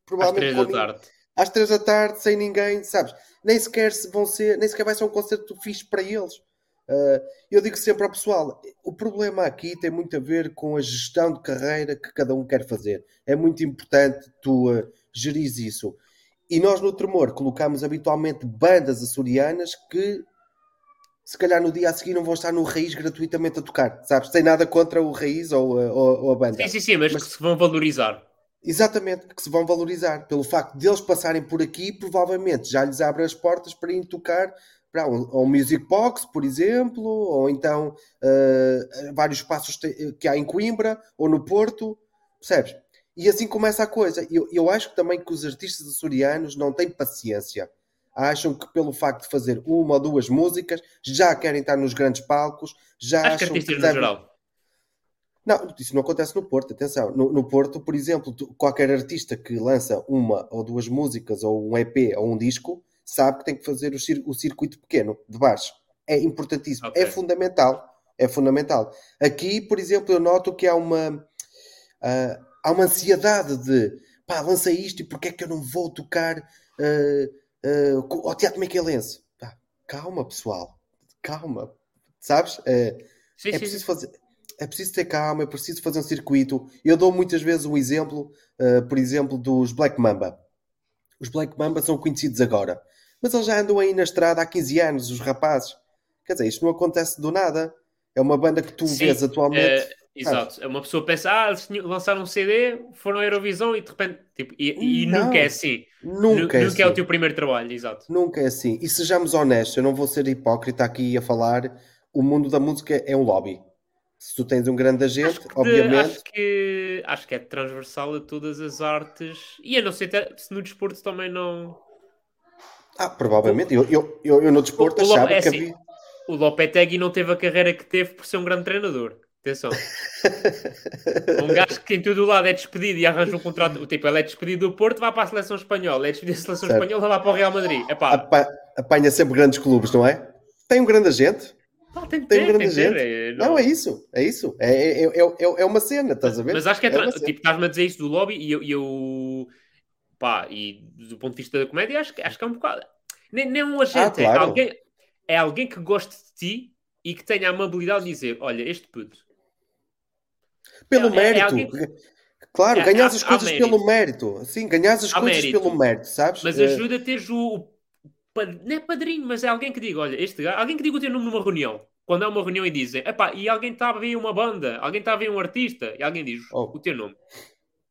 Provavelmente três da tarde. às três da tarde, sem ninguém, sabes? Nem sequer se vão ser, nem sequer vai ser um concerto fixe para eles. Uh, eu digo sempre ao pessoal: o problema aqui tem muito a ver com a gestão de carreira que cada um quer fazer. É muito importante tu uh, gerires isso. E nós no Tremor colocamos habitualmente bandas açorianas que se calhar no dia a seguir não vão estar no Raiz gratuitamente a tocar, sabes? Sem nada contra o Raiz ou, uh, ou- ou a banda. Sim, sim, sim, mas, Mas- que se vão valorizar. Exatamente, que se vão valorizar. Pelo facto de eles passarem por aqui, provavelmente já lhes abre as portas para ir tocar para um, um Music Box, por exemplo, ou então uh, vários espaços te- que há em Coimbra ou no Porto, percebes? E assim começa a coisa. Eu, eu acho também que os artistas açorianos não têm paciência. Acham que pelo facto de fazer uma ou duas músicas já querem estar nos grandes palcos, já Acho que acham artistas no devem- geral. não, isso não acontece no Porto, atenção. No, no Porto, por exemplo, tu- qualquer artista que lança uma ou duas músicas, ou um EP, ou um disco, sabe que tem que fazer o, cir- o circuito pequeno, de baixo. É importantíssimo, Ok. é fundamental. É fundamental. Aqui, por exemplo, eu noto que há uma, ah, há uma ansiedade de pá, lança isto e porque é que eu não vou tocar ah, co- ao Teatro Miquelense? Pá, calma, pessoal, calma, sabes? Ah, Sim, é sim, preciso sim. fazer é preciso ter calma, é preciso fazer um circuito. Eu dou muitas vezes o exemplo, uh, por exemplo, dos Black Mamba. Os Black Mamba são conhecidos agora, mas eles já andam aí na estrada há 15 anos, os rapazes. Quer dizer, isto não acontece do nada. É uma banda que tu Sim, vês atualmente. eh, exato. Uma pessoa pensa, ah, eles lançaram um CD, foram à Eurovisão e de repente. Tipo, e, e nunca é assim. nunca é Nu- nunca é o assim. teu primeiro trabalho, exato. Nunca é assim. E sejamos honestos, eu não vou ser hipócrita aqui a falar. O mundo da música é um lobby. Se tu tens um grande agente, De- obviamente. acho, que, acho que é transversal a todas as artes. E a não ser te- se no desporto também não. Ah, provavelmente. Eu, eu, eu, eu no desporto O- o achava é que assim. havia. O Lopetegui não teve a carreira que teve por ser um grande treinador. Atenção. Um gajo que em todo o lado é despedido e arranja um contrato. Tipo, ele é despedido do Porto, vai para a seleção espanhola. É despedido da seleção Certo. espanhola, vai para o Real Madrid. Epá, Apa- apanha sempre grandes clubes, não é? Tem um grande agente. Pá, tem tem ter, grande tem que ter. agente. É, Não, é isso. É isso. É, é, é, é- é uma cena, estás a ver? Mas acho que é, É tra- tipo, estás-me a dizer isso do lobby e eu, e eu pá, e do ponto de vista da comédia, acho que, acho que é um bocado. Nem, nem um agente, Ah, claro. é, alguém, é alguém que goste de ti e que tenha a amabilidade de dizer: Olha, este puto, Pelo é- é mérito. alguém- Claro, É, ganhas as coisas mérito. pelo mérito. Sim, ganhas as Há coisas mérito. pelo mérito, sabes? mas ajuda a teres o. não é padrinho, mas é alguém que diga: Olha, este gajo, alguém que diga o teu nome numa reunião. Quando é uma reunião e dizem: Epá, e alguém está a ver uma banda, alguém está a ver um artista, e alguém diz Oh. o teu nome.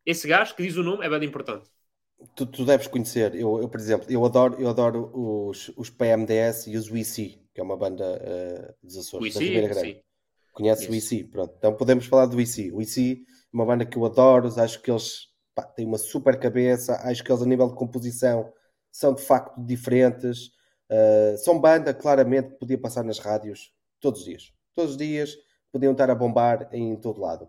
Esse gajo que diz o nome é bem importante. tu, tu deves conhecer. Eu, eu, por exemplo, eu adoro, eu adoro os, os PMDS e os WC, que é uma banda eh, dos Açores, da IC, Ribeira Grande. sim. Conhece o. IC, pronto. Então podemos falar do IC. O IC é uma banda que eu adoro, acho que eles pá, têm uma super cabeça, acho que eles a nível de composição são de facto diferentes. Uh, são banda, claramente, que podia passar nas rádios todos os dias. Todos os dias podiam estar a bombar em todo lado.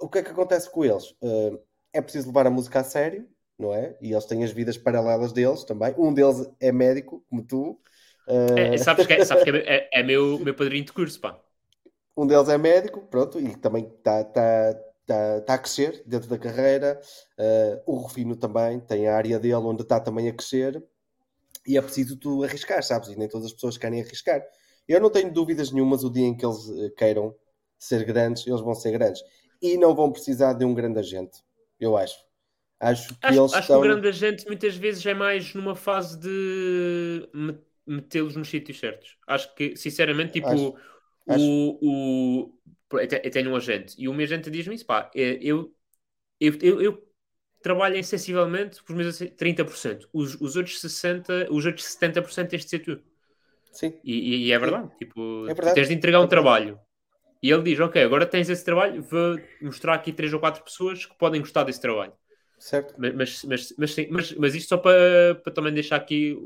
O que é que acontece com eles? Uh, é preciso levar a música a sério, não é? E eles têm as vidas paralelas deles também. Um deles é médico, como tu. Uh, É, sabes que, é, sabes que é, é- é meu, meu padrinho de curso, pá. um deles é médico, pronto, e também está tá, tá, tá a crescer dentro da carreira. Uh, o Rufino também tem a área dele onde está também a crescer. E é preciso tu arriscar, sabes? E nem todas as pessoas querem arriscar. Eu não tenho dúvidas nenhumas o dia em que eles eh, queiram ser grandes, eles vão ser grandes. E não vão precisar de um grande agente, eu acho. Acho que Acho, eles acho estão... que o grande agente muitas vezes é mais numa fase de me- metê-los nos sítios certos. Acho que, sinceramente, tipo, Acho- o, o, eu te- eu tenho um agente e o meu agente diz-me isso, pá, é, eu, eu, eu, eu trabalho sensivelmente por meus 30%. Os, os outros 60%, os outros 70% tens de ser tu. Sim, E, e- é verdade, tipo, É verdade. tens de entregar um É trabalho. E ele diz, ok, agora tens esse trabalho, vou mostrar aqui três ou quatro pessoas que podem gostar desse trabalho. certo? Mas, mas, mas, mas, sim, mas, mas isto só para, para também deixar aqui.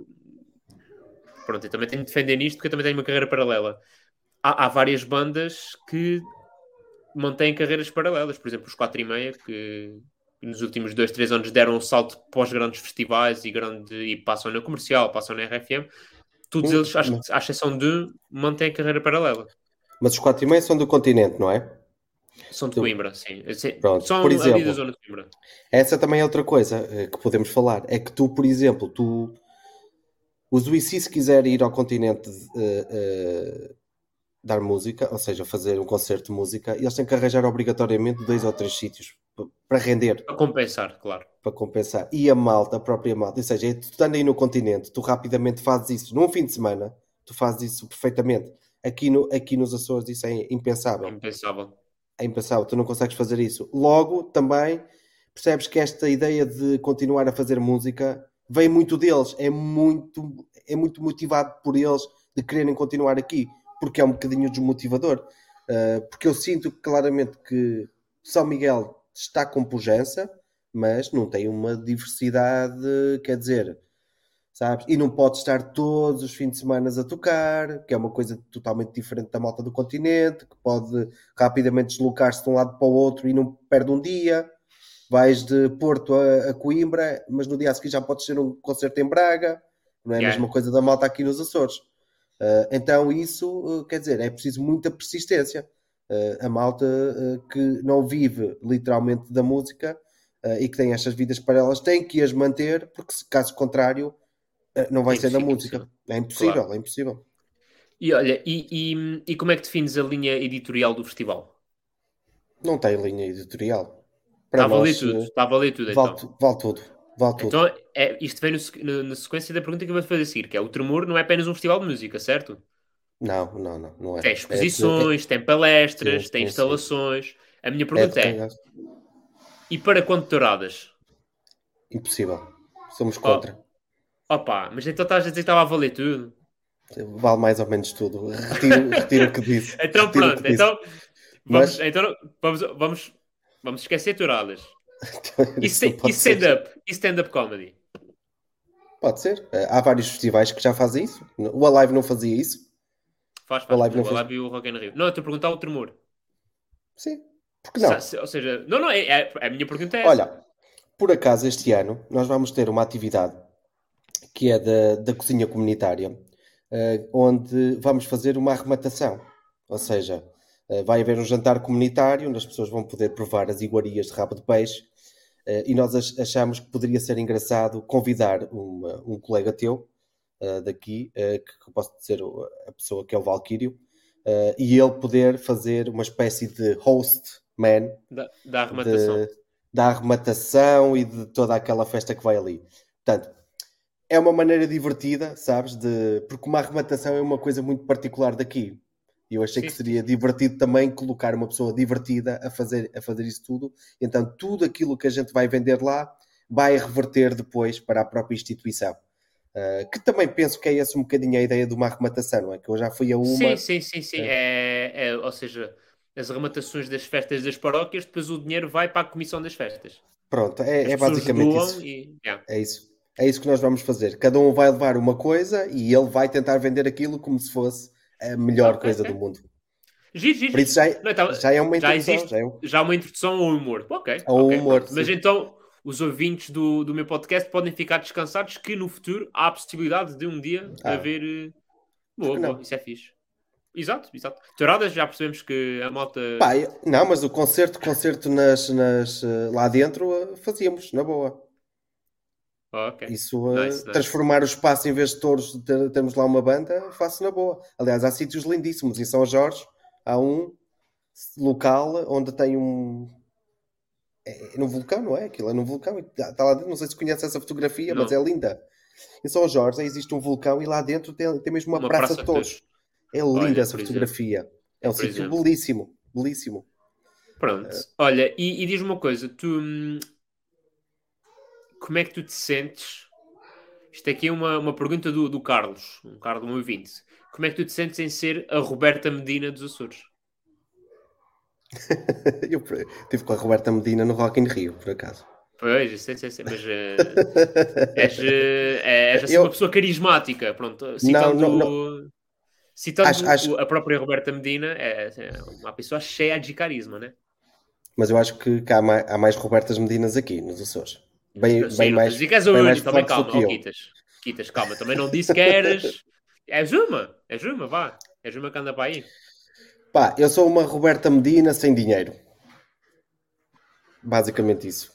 Pronto, eu também tenho de defender nisto porque eu também tenho uma carreira paralela. Há, há várias bandas que mantêm carreiras paralelas, por exemplo, os 4 e meia, que nos últimos 2, 3 anos deram um salto para os grandes festivais e, grande, e passam na comercial, passam na RFM. Todos eles, à exceção de, mantêm a carreira paralela. Mas os 4 e meio são do continente, não é? São de Coimbra, sim. Pronto, São por ali da exemplo, zona de Coimbra. Essa também é outra coisa eh, que podemos falar. É que tu, por exemplo, tu. Os UIC, se quiser ir ao continente eh, eh, dar música, ou seja, fazer um concerto de música, eles têm que arranjar obrigatoriamente dois ou três sítios para render, Para compensar, claro. para compensar. E a malta, a própria malta, ou seja, é tu estando aí no continente, tu rapidamente fazes isso num fim de semana, tu fazes isso perfeitamente. Aqui, no, aqui nos Açores isso é impensável Compensavam. é impensável, tu não consegues fazer isso. Logo, também percebes que esta ideia de continuar a fazer música vem muito deles, é muito, é muito motivado por eles de quererem continuar aqui, porque é um bocadinho desmotivador. Uh, porque eu sinto claramente que São Miguel está com pujança, mas não tem uma diversidade, quer dizer, sabes? E não pode estar todos os fins de semana a tocar, que é uma coisa totalmente diferente da malta do continente, que pode rapidamente deslocar-se de um lado para o outro e não perde um dia. Vais de Porto a, a Coimbra, mas no dia a seguir já podes ter um concerto em Braga, não é a Yeah. mesma coisa da malta aqui nos Açores. Uh, então, isso uh, quer dizer, é preciso muita persistência. Uh, a malta que não vive literalmente da música e que tem estas vidas paralelas tem que as manter, porque caso contrário, não vai É ser da música. É impossível, Claro. é impossível. E olha, e, e, e como é que defines a linha editorial do festival? Não tem linha editorial. Para Está a valer nós, tudo, está a valer tudo então. vale, tu- vale tudo. Vale tudo. Então, é, isto vem no sequ- na, sequência da pergunta que eu vou fazer a seguir, que é o Tremor não é apenas um festival de música, certo? Não, não, não, não é. Tem É- exposições, tem palestras, Sim, tem sim, instalações. A minha é- é pergunta é, cangaço. e para quanto touradas? Impossível. Somos contra. Opa, mas então estás a dizer que estava a valer tudo? Vale mais ou menos tudo. Retiro, retiro o que disse. Então Retiro pronto, então vamos, Mas- então vamos, vamos, vamos esquecer touradas. E, pode e ser. stand-up? E stand-up comedy? Pode ser. Eh, Há vários festivais que já fazem isso. O Alive não fazia isso. Faz, O faz. Alive O não faz. Alive e o Rock in Rio. Não, eu estou a perguntar o Tremor. Sim. Porque não? Ou seja, não, não, é, é- a minha pergunta é essa. Olha, por acaso este ano nós vamos ter uma atividade que é da, da cozinha comunitária, eh, onde vamos fazer uma arrematação. Ou seja, vai haver um jantar comunitário onde as pessoas vão poder provar as iguarias de rabo de peixe. eh, e nós ach- achamos que poderia ser engraçado convidar uma- um colega teu eh, daqui, eh, que posso dizer a pessoa que é o Valquírio, eh, e ele poder fazer uma espécie de host man Da, da arrematação. de- da arrematação e de toda aquela festa que vai ali. Portanto, é uma maneira divertida, sabes? De... Porque uma arrematação é uma coisa muito particular daqui. E eu achei Sim, que seria divertido também colocar uma pessoa divertida a fazer, a fazer isso tudo. Então, tudo aquilo que a gente vai vender lá vai reverter depois para a própria instituição. Uh, que também penso que é essa um bocadinho a ideia de uma arrematação, não é? Que eu já fui a uma. Sim, sim, sim, sim. É, é, ou seja, as arrematações das festas das paróquias, depois o dinheiro vai para a comissão das festas. Pronto, é, é basicamente isso. E, yeah. É isso. É isso que nós vamos fazer. Cada um vai levar uma coisa e ele vai tentar vender aquilo como se fosse a melhor Ok, coisa ok. do mundo. Giro, giro, Por isso já, é- Não, então, já é uma já introdução. existe- Já é um- já há uma introdução ao humor. Ok. Ao ok, humor. Mas sim. então os ouvintes do, do meu podcast podem ficar descansados que no futuro há a possibilidade de um dia Ah. haver. eh, Boa, boa, isso é fixe. Exato, exato. Touradas já percebemos que a malta. Pá, não, mas o concerto, concerto nas, nas, eh, lá dentro eh, fazíamos, na boa. Ok. Isso, uh, Nice, nice. transformar o espaço em vez de touros, termos lá uma banda, faço na boa. Aliás, há sítios lindíssimos. Em São Jorge há um local onde tem um. É é num vulcão, não é? Aquilo é num vulcão. Está lá dentro, não sei se conhece essa fotografia, mas é Não. linda. Em São Jorge existe um vulcão e lá dentro tem, tem mesmo uma, Uma praça, praça de touros. É linda Olha, essa por exemplo. fotografia. É um sítio exemplo. belíssimo. Belíssimo. Pronto. Olha, e, e diz-me uma coisa, tu hum, como é que tu te sentes? Isto aqui é uma, uma pergunta do, do Carlos, um Carlos 120. Como é que tu te sentes em ser a Roberta Medina dos Açores? Eu estive com a Roberta Medina no Rock in Rio, por acaso. Pois, sei, sei, sei, mas eh, és, eh, és assim Eu- uma pessoa carismática, pronto. Citando, não, citando Acho- acho- a própria Roberta Medina, é, é uma pessoa cheia de carisma, né? Mas eu acho que, que há, mais, há mais Robertas Medinas aqui, nos Açores. Bem, bem não mais. és a bem mais também calma, eu. Quitas. Quitas, calma, também não disse que eras. És uma, és uma, vá. És uma que anda para aí. Pá, eu sou uma Roberta Medina sem dinheiro. Basicamente isso.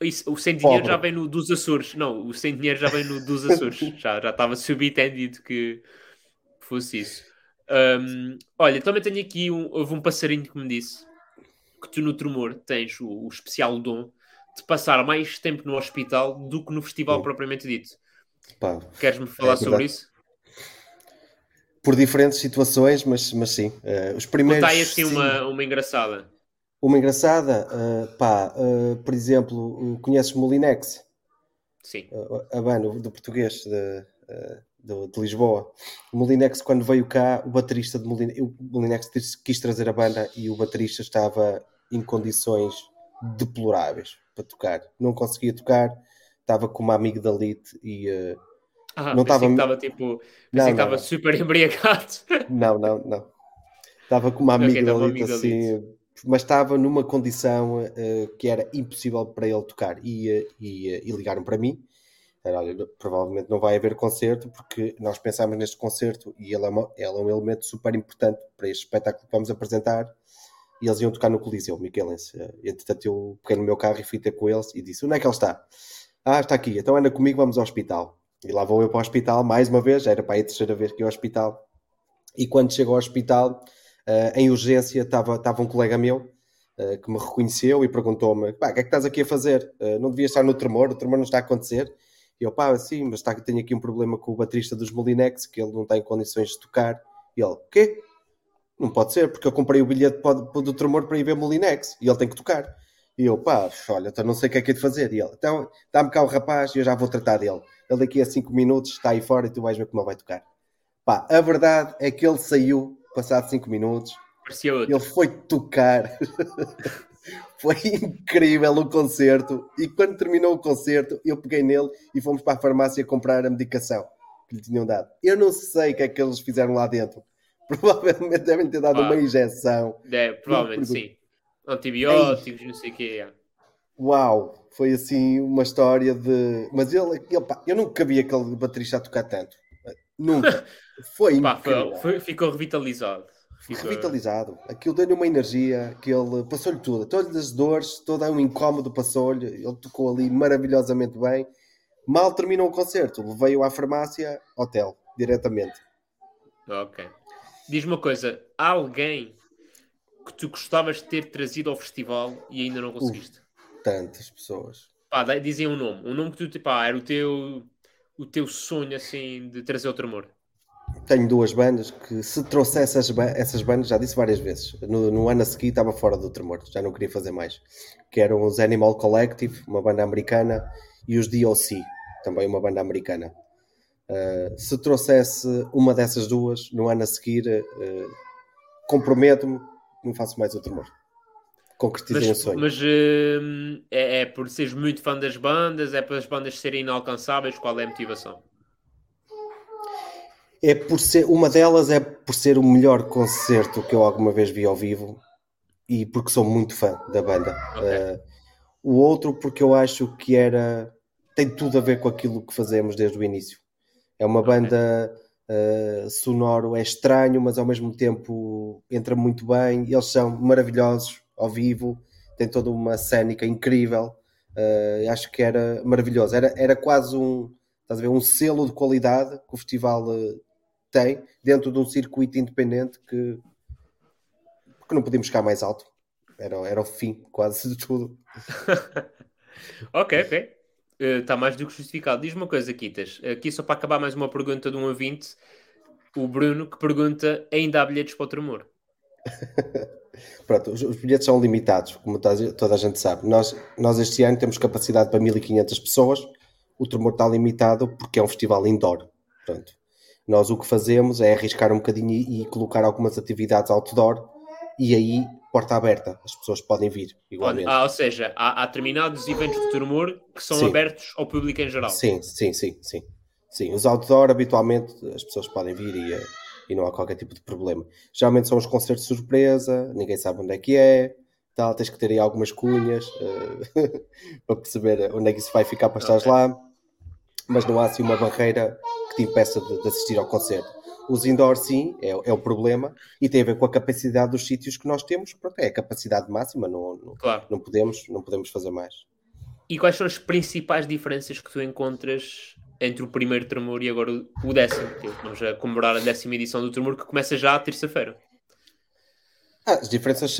Isso, o sem dinheiro Pobre. já vem no dos Açores. Não, o sem dinheiro já vem no dos Açores. já já estava subentendido que fosse isso. Hum, olha, também tenho aqui um, houve um passarinho que me disse que tu no Tremor tens o, o especial dom de passar mais tempo no hospital do que no festival Sim. propriamente dito. Queres-me falar É sobre isso? por diferentes situações, mas, mas sim. Eh, os primeiros. Conta aí assim sim. uma, uma engraçada. Uma engraçada, eh, pá, eh, por exemplo, conheces Molinex, Sim. a a banda do português de, do- de Lisboa. O Molinex, quando veio cá, o baterista de Molinex, o Molinex quis trazer a banda e o baterista estava em condições deploráveis para tocar. Não conseguia tocar, estava com uma amigdalite e. eh, Ah, Não pensei tava- que estava tipo. Não, não, estava não. super embriagado. Não, não, não. Estava com uma amiga estava ali assim, mas estava numa condição eh, que era impossível para ele tocar. E, eh, e, e ligaram para mim. Olha, provavelmente não vai haver concerto, porque nós pensámos neste concerto e ele é, uma- ele é um elemento super importante para este espetáculo que vamos apresentar. E eles iam tocar no Coliseu, Michelense. Eh, Entretanto, eu peguei no meu carro e fui ter com eles e disse: Onde é que ele está? Ah, está aqui, então anda comigo, vamos ao hospital. E lá vou eu para o hospital, mais uma vez, era para a terceira vez que ia ao hospital. E quando chego ao hospital, eh, em urgência, estava estava um colega meu eh, que me reconheceu e perguntou-me: o que é que estás aqui a fazer? Eh, não devias estar no tremor, o tremor não está a acontecer. E eu, pá, sim, mas está, tenho aqui um problema com o baterista dos Molinex, que ele não tem condições de tocar. E ele, quê? Não pode ser, porque eu comprei o bilhete do tremor para ir ver Molinex e ele tem que tocar. E eu, pá, olha, então não sei o que é que é de fazer. E ele, então dá-me cá o rapaz e eu já vou tratar dele. Ele daqui a 5 minutos está aí fora e tu vais ver como ele vai tocar. Pá, a verdade é que ele saiu, passado 5 minutos, ele foi tocar. foi incrível o concerto. E quando terminou o concerto, eu peguei nele e fomos para a farmácia comprar a medicação que lhe tinham dado. Eu não sei o que é que eles fizeram lá dentro. Provavelmente devem ter dado Ah. uma injeção. É, provavelmente sim. Antibióticos, não sei o quê. Uau! Foi assim uma história de. Mas ele, ele pá, eu nunca vi aquele baterista a tocar tanto. Nunca. Foi Pá, incrível. foi- ficou revitalizado. Ficou- revitalizado. Aquilo deu-lhe uma energia que ele passou-lhe tudo, todas as dores, todo um incómodo passou-lhe. Ele tocou ali maravilhosamente bem. Mal terminou o concerto, levei-o à farmácia, hotel, diretamente. Ok. Diz-me uma coisa: há alguém que tu gostavas de ter trazido ao festival e ainda não conseguiste? Tantas pessoas. Pá, dizem um nome. Um nome que tu, tipo, ah, era o teu, o teu sonho, assim, de trazer outro amor. Tenho duas bandas que, se trouxesse essas, essas bandas, já disse várias vezes, no, no ano a seguir estava fora do tremor, já não queria fazer mais. Que eram os Animal Collective, uma banda americana, e os DOC, também uma banda americana. Uh, se trouxesse uma dessas duas, no ano a seguir, uh, comprometo-me, não faço mais o tremor. Concretizei um Mas, sonho. mas hum, é, é por seres muito fã das bandas? É para as bandas serem inalcançáveis? Qual é a motivação? É por ser, uma delas é por ser o melhor concerto que eu alguma vez vi ao vivo e porque sou muito fã da banda. Ok. Uh, o outro porque eu acho que era tem tudo a ver com aquilo que fazemos desde o início. É uma Ok. banda uh, sonoro, é estranho, mas ao mesmo tempo entra muito bem. Eles são maravilhosos ao vivo, tem toda uma cénica incrível. Uh, acho que era maravilhoso. Era, era quase um, estás a ver, um selo de qualidade que o festival uh, tem dentro de um circuito independente que, que não podíamos ficar mais alto. Era, era o fim quase de tudo. ok, ok. Está uh, mais do que justificado. Diz-me uma coisa, Quitas. Aqui só para acabar mais uma pergunta de um ouvinte. O Bruno que pergunta: ainda há bilhetes para o tremor? Pronto, os, bilhetes são limitados, como toda a gente sabe. Nós, nós este ano temos capacidade para 1500 pessoas. O tremor está limitado porque é um festival indoor. Pronto. Nós o que fazemos é arriscar um bocadinho e, e colocar algumas atividades outdoor e aí porta aberta, as pessoas podem vir igualmente. Ah, ou seja, há, há determinados eventos de tremor que são sim. abertos ao público em geral. Sim, sim, sim, sim. Sim, os outdoor habitualmente as pessoas podem vir e, e não há qualquer tipo de problema. Geralmente são os concertos de surpresa, ninguém sabe onde é que é, tal, tens que ter aí algumas cunhas uh, para perceber onde é que isso vai ficar para okay. lá, mas não há assim uma barreira que te impeça de, de assistir ao concerto. Os indoor, sim, é, é, o problema e tem a ver com a capacidade dos sítios que nós temos. Pronto, é a capacidade máxima, não, não, claro. não, podemos, não podemos fazer mais. E quais são as principais diferenças que tu encontras entre o primeiro Tremor e agora o décimo? Vamos a comemorar a décima edição do Tremor que começa já à terça-feira. Ah, as diferenças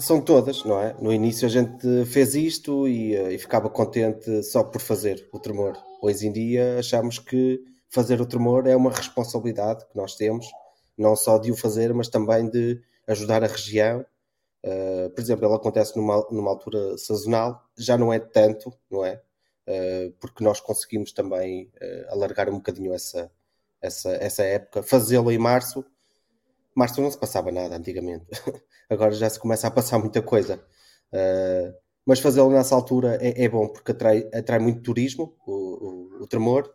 são todas, não é? No início a gente fez isto e, eh, e ficava contente só por fazer o Tremor. Hoje em dia achamos que fazer o tremor é uma responsabilidade que nós temos, não só de o fazer, mas também de ajudar a região. Uh, por exemplo, ele acontece numa, numa altura sazonal, já não é tanto, não é? Uh, porque nós conseguimos também uh, alargar um bocadinho essa, essa, essa época. Fazê-lo em março, março não se passava nada antigamente, agora já se começa a passar muita coisa. mas fazê-lo nessa altura é, é, bom porque atrai, atrai muito turismo, o, o, o tremor,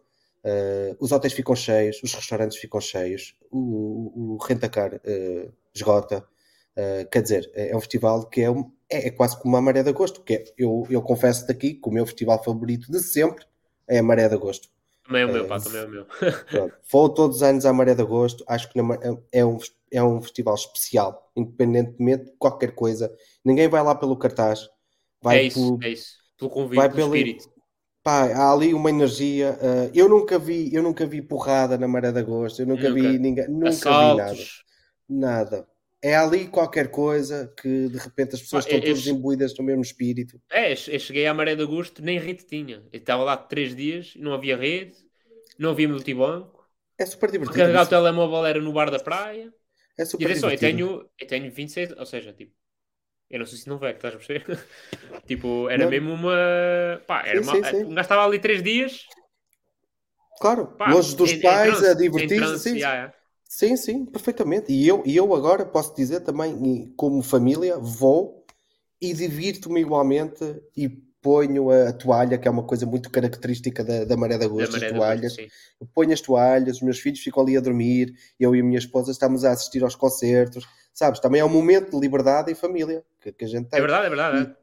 Uh, os hotéis ficam cheios, os restaurantes ficam cheios, o, o rentacar uh, esgota. Uh, quer dizer, é, é, um festival que é, um, é, é, quase como uma maré de agosto, que é, eu, eu confesso daqui que o meu festival favorito de sempre é a maré de agosto. Também é o meu, pá, também é o meu. Vou todos os anos à maré de agosto, acho que é, um, é um festival especial, independentemente de qualquer coisa. Ninguém vai lá pelo cartaz, vai é isso, por, é isso. pelo convite, vai pelo espírito pá, há ali uma energia. Uh, eu nunca vi, eu nunca vi porrada na Maré de Agosto, eu nunca, nunca. vi ninguém, nunca Assaltos. vi nada. Nada. É ali qualquer coisa que de repente as pessoas ah, estão todas imbuídas no mesmo espírito. É, eu cheguei à Maré de Agosto, nem rede tinha. Eu estava lá três dias, não havia rede, não havia multibanco. É super divertido. Carregar o telemóvel era no bar da praia. É super e atenção, divertido. eu tenho, eu tenho 26, ou seja, tipo, eu não sei se não vai, que estás a perceber? tipo, era não. mesmo uma. Pá, era sim, uma... Sim, sim. Um gajo estava ali três dias. Claro, Pá, longe dos em, pais, em a divertir-se. Sim, yeah. sim, sim, perfeitamente. E eu, eu agora posso dizer também, como família, vou e divirto-me igualmente e ponho a, a, toalha, que é uma coisa muito característica da, da Maré de Agosto, as toalhas. eu ponho as toalhas, os meus filhos ficam ali a dormir, eu e a minha esposa estamos a assistir aos concertos sabes, também é um momento de liberdade e família que, que a gente tem. É verdade, é verdade. É.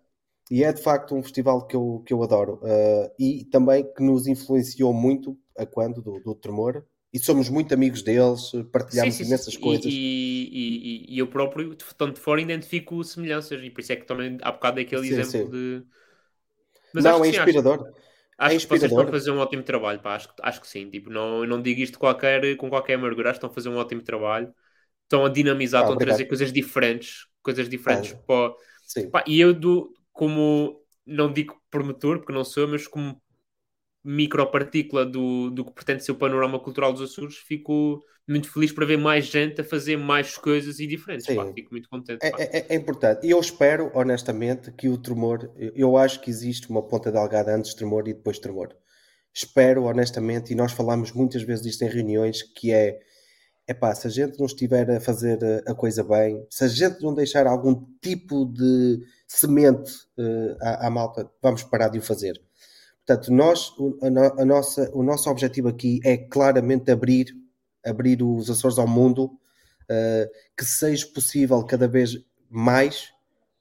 E, e é de facto um festival que eu, que eu adoro uh, e também que nos influenciou muito a quando do, do Tremor e somos muito amigos deles, partilhamos sim, sim, imensas sim. coisas. E, e, e, eu próprio, tanto fora, identifico semelhanças e por isso é que também há bocado aquele exemplo de. Mas não, é inspirador. Acho, é que vocês estão a fazer um ótimo trabalho, pá. Acho, acho que sim. Tipo, não, não digo isto qualquer, com qualquer amargura, acho que estão a fazer um ótimo trabalho estão a dinamizar, ah, estão a trazer coisas diferentes, coisas diferentes ah, para... E eu do, como não digo promotor, porque não sou, mas como micropartícula do, do que pretende ser o panorama cultural dos Açores, fico muito feliz para ver mais gente a fazer mais coisas e diferentes. Pá, fico muito contente. É, é, é, importante. E eu espero, honestamente, que o tremor, eu acho que existe uma ponta delgada antes de tremor e depois de tremor. Espero, honestamente, e nós falamos muitas vezes disto em reuniões, que é epá, se a gente não estiver a fazer a coisa bem, se a gente não deixar algum tipo de semente uh, à, à, malta, vamos parar de o fazer. Portanto, nós, a, a, nossa, o nosso objetivo aqui é claramente abrir, abrir os Açores ao mundo, uh, que seja possível cada vez mais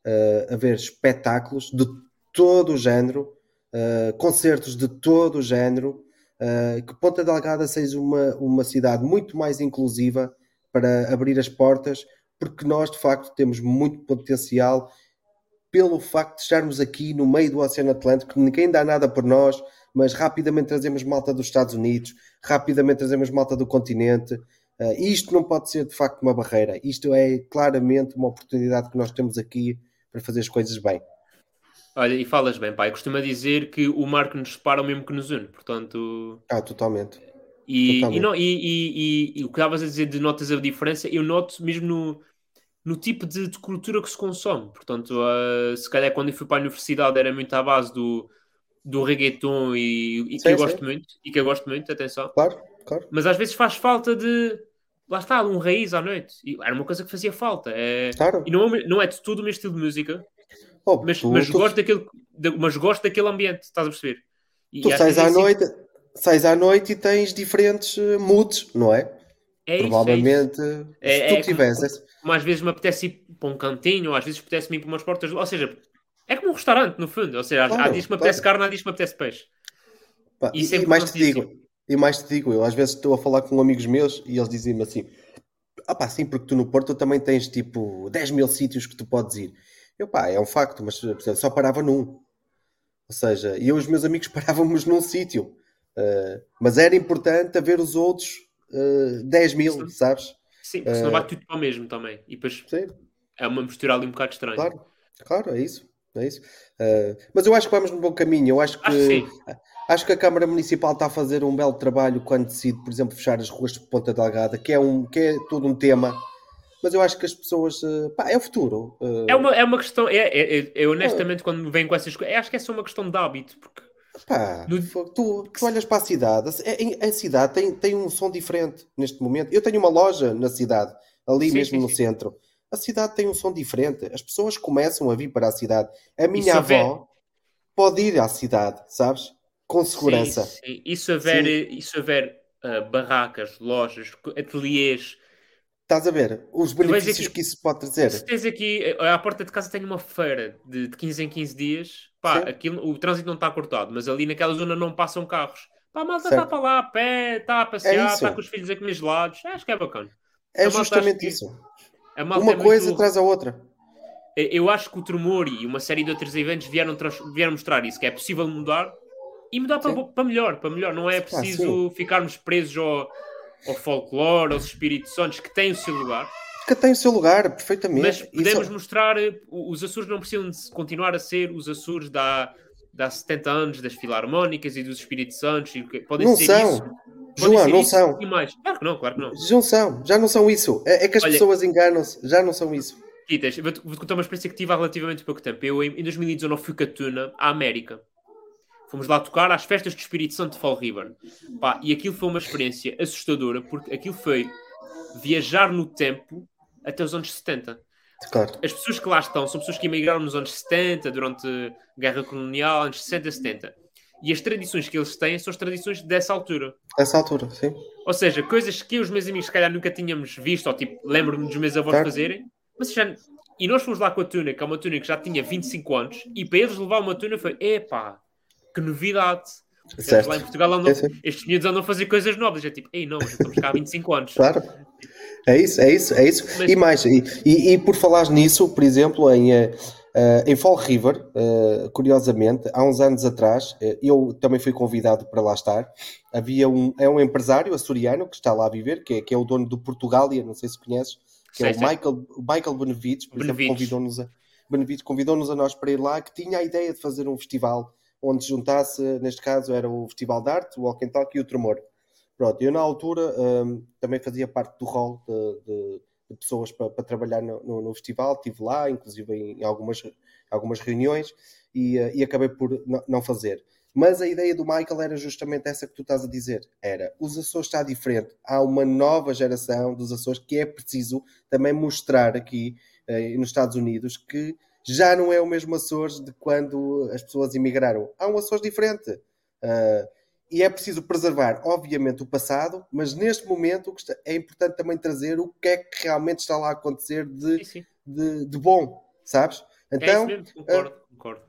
uh, haver espetáculos de todo o género, concertos de todo o género, uh, que Ponta Delgada seja uma, uma cidade muito mais inclusiva para abrir as portas, porque nós de facto temos muito potencial pelo facto de estarmos aqui no meio do Oceano Atlântico, ninguém dá nada por nós, mas rapidamente trazemos malta dos Estados Unidos, rapidamente trazemos malta do continente. Uh, isto não pode ser de facto uma barreira, isto é claramente uma oportunidade que nós temos aqui para fazer as coisas bem. Olha, e falas bem, pai. Costuma dizer que o marco nos separa o mesmo que nos une, portanto. Ah, totalmente. E, totalmente. e, não, e, e, e, o que estavas a dizer de notas a diferença, eu noto mesmo no, no tipo de, de cultura que se consome. Portanto, uh, se calhar quando eu fui para a universidade era muito à base do, do reggaeton e, e sim, que eu sim. gosto muito, e que eu gosto muito, atenção. Claro, claro. Mas às vezes faz falta de. Lá está, um raiz à noite. E era uma coisa que fazia falta. É, claro. E não, é não é de tudo o meu estilo de música, Oh, mas, tu, mas, tu, gosto daquele, mas gosto daquele ambiente, estás a perceber? E tu sais à, noite, sais à noite e tens diferentes uh, moods, não é? é Provavelmente, isso, é isso. se é, tu tivesses. Como, como, às vezes me apetece ir para um cantinho, ou às vezes apetece-me ir para umas portas, ou seja, é como um restaurante, no fundo. Ou seja, claro, há dias que me apetece claro. carne, há dias que me apetece peixe. Pá, e, e, mais te digo, e mais te digo, eu às vezes estou a falar com amigos meus e eles dizem-me assim: ah pá, sim, porque tu no Porto também tens tipo 10 mil sítios que tu podes ir. Eu, pá, é um facto, mas só parava num. Ou seja, eu e os meus amigos parávamos num sítio. Uh, mas era importante haver os outros uh, 10 mil, Sim. sabes? Sim, porque senão uh, vai tudo para o mesmo também. E depois Sim. é uma mistura ali um bocado estranha. Claro, claro, é isso. É isso. Uh, mas eu acho que vamos no bom caminho. Eu acho que, acho, acho, que a Câmara Municipal está a fazer um belo trabalho quando decide, por exemplo, fechar as ruas de Ponta Delgada, que é, um, que é todo um tema mas eu acho que as pessoas. Uh, pá, é o futuro. Uh... É, uma, é uma questão. É, é, é, é honestamente, é. quando vem com essas coisas, acho que é só uma questão de hábito. Porque... Pá, no... tu, tu olhas para a cidade, a, a, cidade tem, tem um som diferente neste momento. Eu tenho uma loja na cidade, ali sim, mesmo sim, no sim. centro. A cidade tem um som diferente. As pessoas começam a vir para a cidade. A minha avó pode ir à cidade, sabes? Com segurança. Sim, sim. Isso haver, isso haver uh, barracas, lojas, ateliês Estás a ver os benefícios aqui, que isso pode trazer? Se tens aqui, à porta de casa tem uma feira de, de 15 em 15 dias, pá, aquilo, o trânsito não está cortado, mas ali naquela zona não passam carros. Pá, a malta está para lá a pé, está a passear, é está com os filhos a comer gelados. Acho que é bacana. É justamente isso. Uma é coisa muito... traz a outra. Eu acho que o Tremor e uma série de outros eventos vieram, vieram mostrar isso, que é possível mudar e mudar para, para, melhor, para melhor. Não é preciso ah, ficarmos presos ao ao folclore, aos espíritos santos que têm o seu lugar. Que têm o seu lugar, perfeitamente. Mas podemos Isso... mostrar, eh, os Açores não precisam de continuar a ser os Açores da, da 70 anos das Filarmónicas e dos Espíritos Santos. E podem não ser são. Isso. João, não são. E mais. Claro que não, claro que não. Não são, já não são isso. É, é que as Olha, pessoas enganam-se, já não são isso. Quitas, vou-te contar uma experiência que tive há relativamente pouco tempo. Eu, em 2019, fui a Tuna, à América. Fomos lá tocar às festas do Espírito Santo de Fall River. Pá, e aquilo foi uma experiência assustadora, porque aquilo foi viajar no tempo até os anos 70. Claro. As pessoas que lá estão são pessoas que emigraram nos anos 70, durante a Guerra Colonial, anos 60 70. E as tradições que eles têm são as tradições dessa altura. Dessa altura, sim. Ou seja, coisas que eu e os meus amigos, se calhar, nunca tínhamos visto, ou tipo, lembro-me dos meus avós claro. fazerem, mas já. E nós fomos lá com a tuna, que é uma tuna que já tinha 25 anos, e para eles levar uma tuna foi, epá, que novidade. Certo. Lá em Portugal andam, é, estes miúdos andam a fazer coisas novas. É tipo, ei, não, já estamos cá há 25 anos. Claro. É isso, é isso, é isso. Mas... E mais, e, e, e, por falar nisso, por exemplo, em, uh, em Fall River, uh, curiosamente, há uns anos atrás, uh, eu também fui convidado para lá estar. Havia um, é um empresário açoriano que está lá a viver, que é, que é o dono do Portugália, não sei se conheces, que sei, é o Michael, Michael Benevides, por Benevides. exemplo, convidou-nos a, Benevides convidou-nos a nós para ir lá, que tinha a ideia de fazer um festival onde juntasse, neste caso era o Festival de Arte, o Walk and Talk e o Tremor. Pronto, eu na altura um, também fazia parte do rol de, de, de pessoas para, para trabalhar no, no, no, festival, estive lá, inclusive em algumas, algumas reuniões, e, uh, e acabei por não fazer. Mas a ideia do Michael era justamente essa que tu estás a dizer. Era, os Açores está diferente. Há uma nova geração dos Açores que é preciso também mostrar aqui uh, nos Estados Unidos que já não é o mesmo Açores de quando as pessoas emigraram. Há um Açores diferente. Uh, e é preciso preservar, obviamente, o passado, mas neste momento é importante também trazer o que é que realmente está lá a acontecer de, sim, sim. de, de, bom, sabes? Então, é concordo, uh, concordo.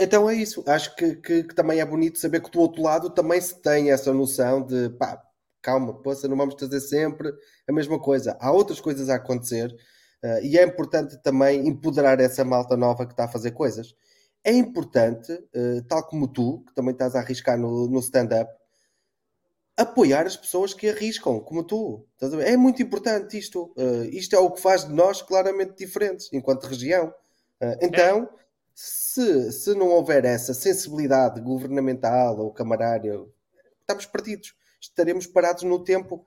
Então é isso. Acho que, que, que, também é bonito saber que do outro lado também se tem essa noção de pá, calma, poça, não vamos trazer sempre a mesma coisa. Há outras coisas a acontecer Uh, e é importante também empoderar essa malta nova que está a fazer coisas. É importante, uh, tal como tu, que também estás a arriscar no, no stand-up, apoiar as pessoas que arriscam, como tu. É muito importante isto. Uh, isto é o que faz de nós claramente diferentes, enquanto região. então, é. se, se não houver essa sensibilidade governamental ou camarária, estamos perdidos. Estaremos parados no tempo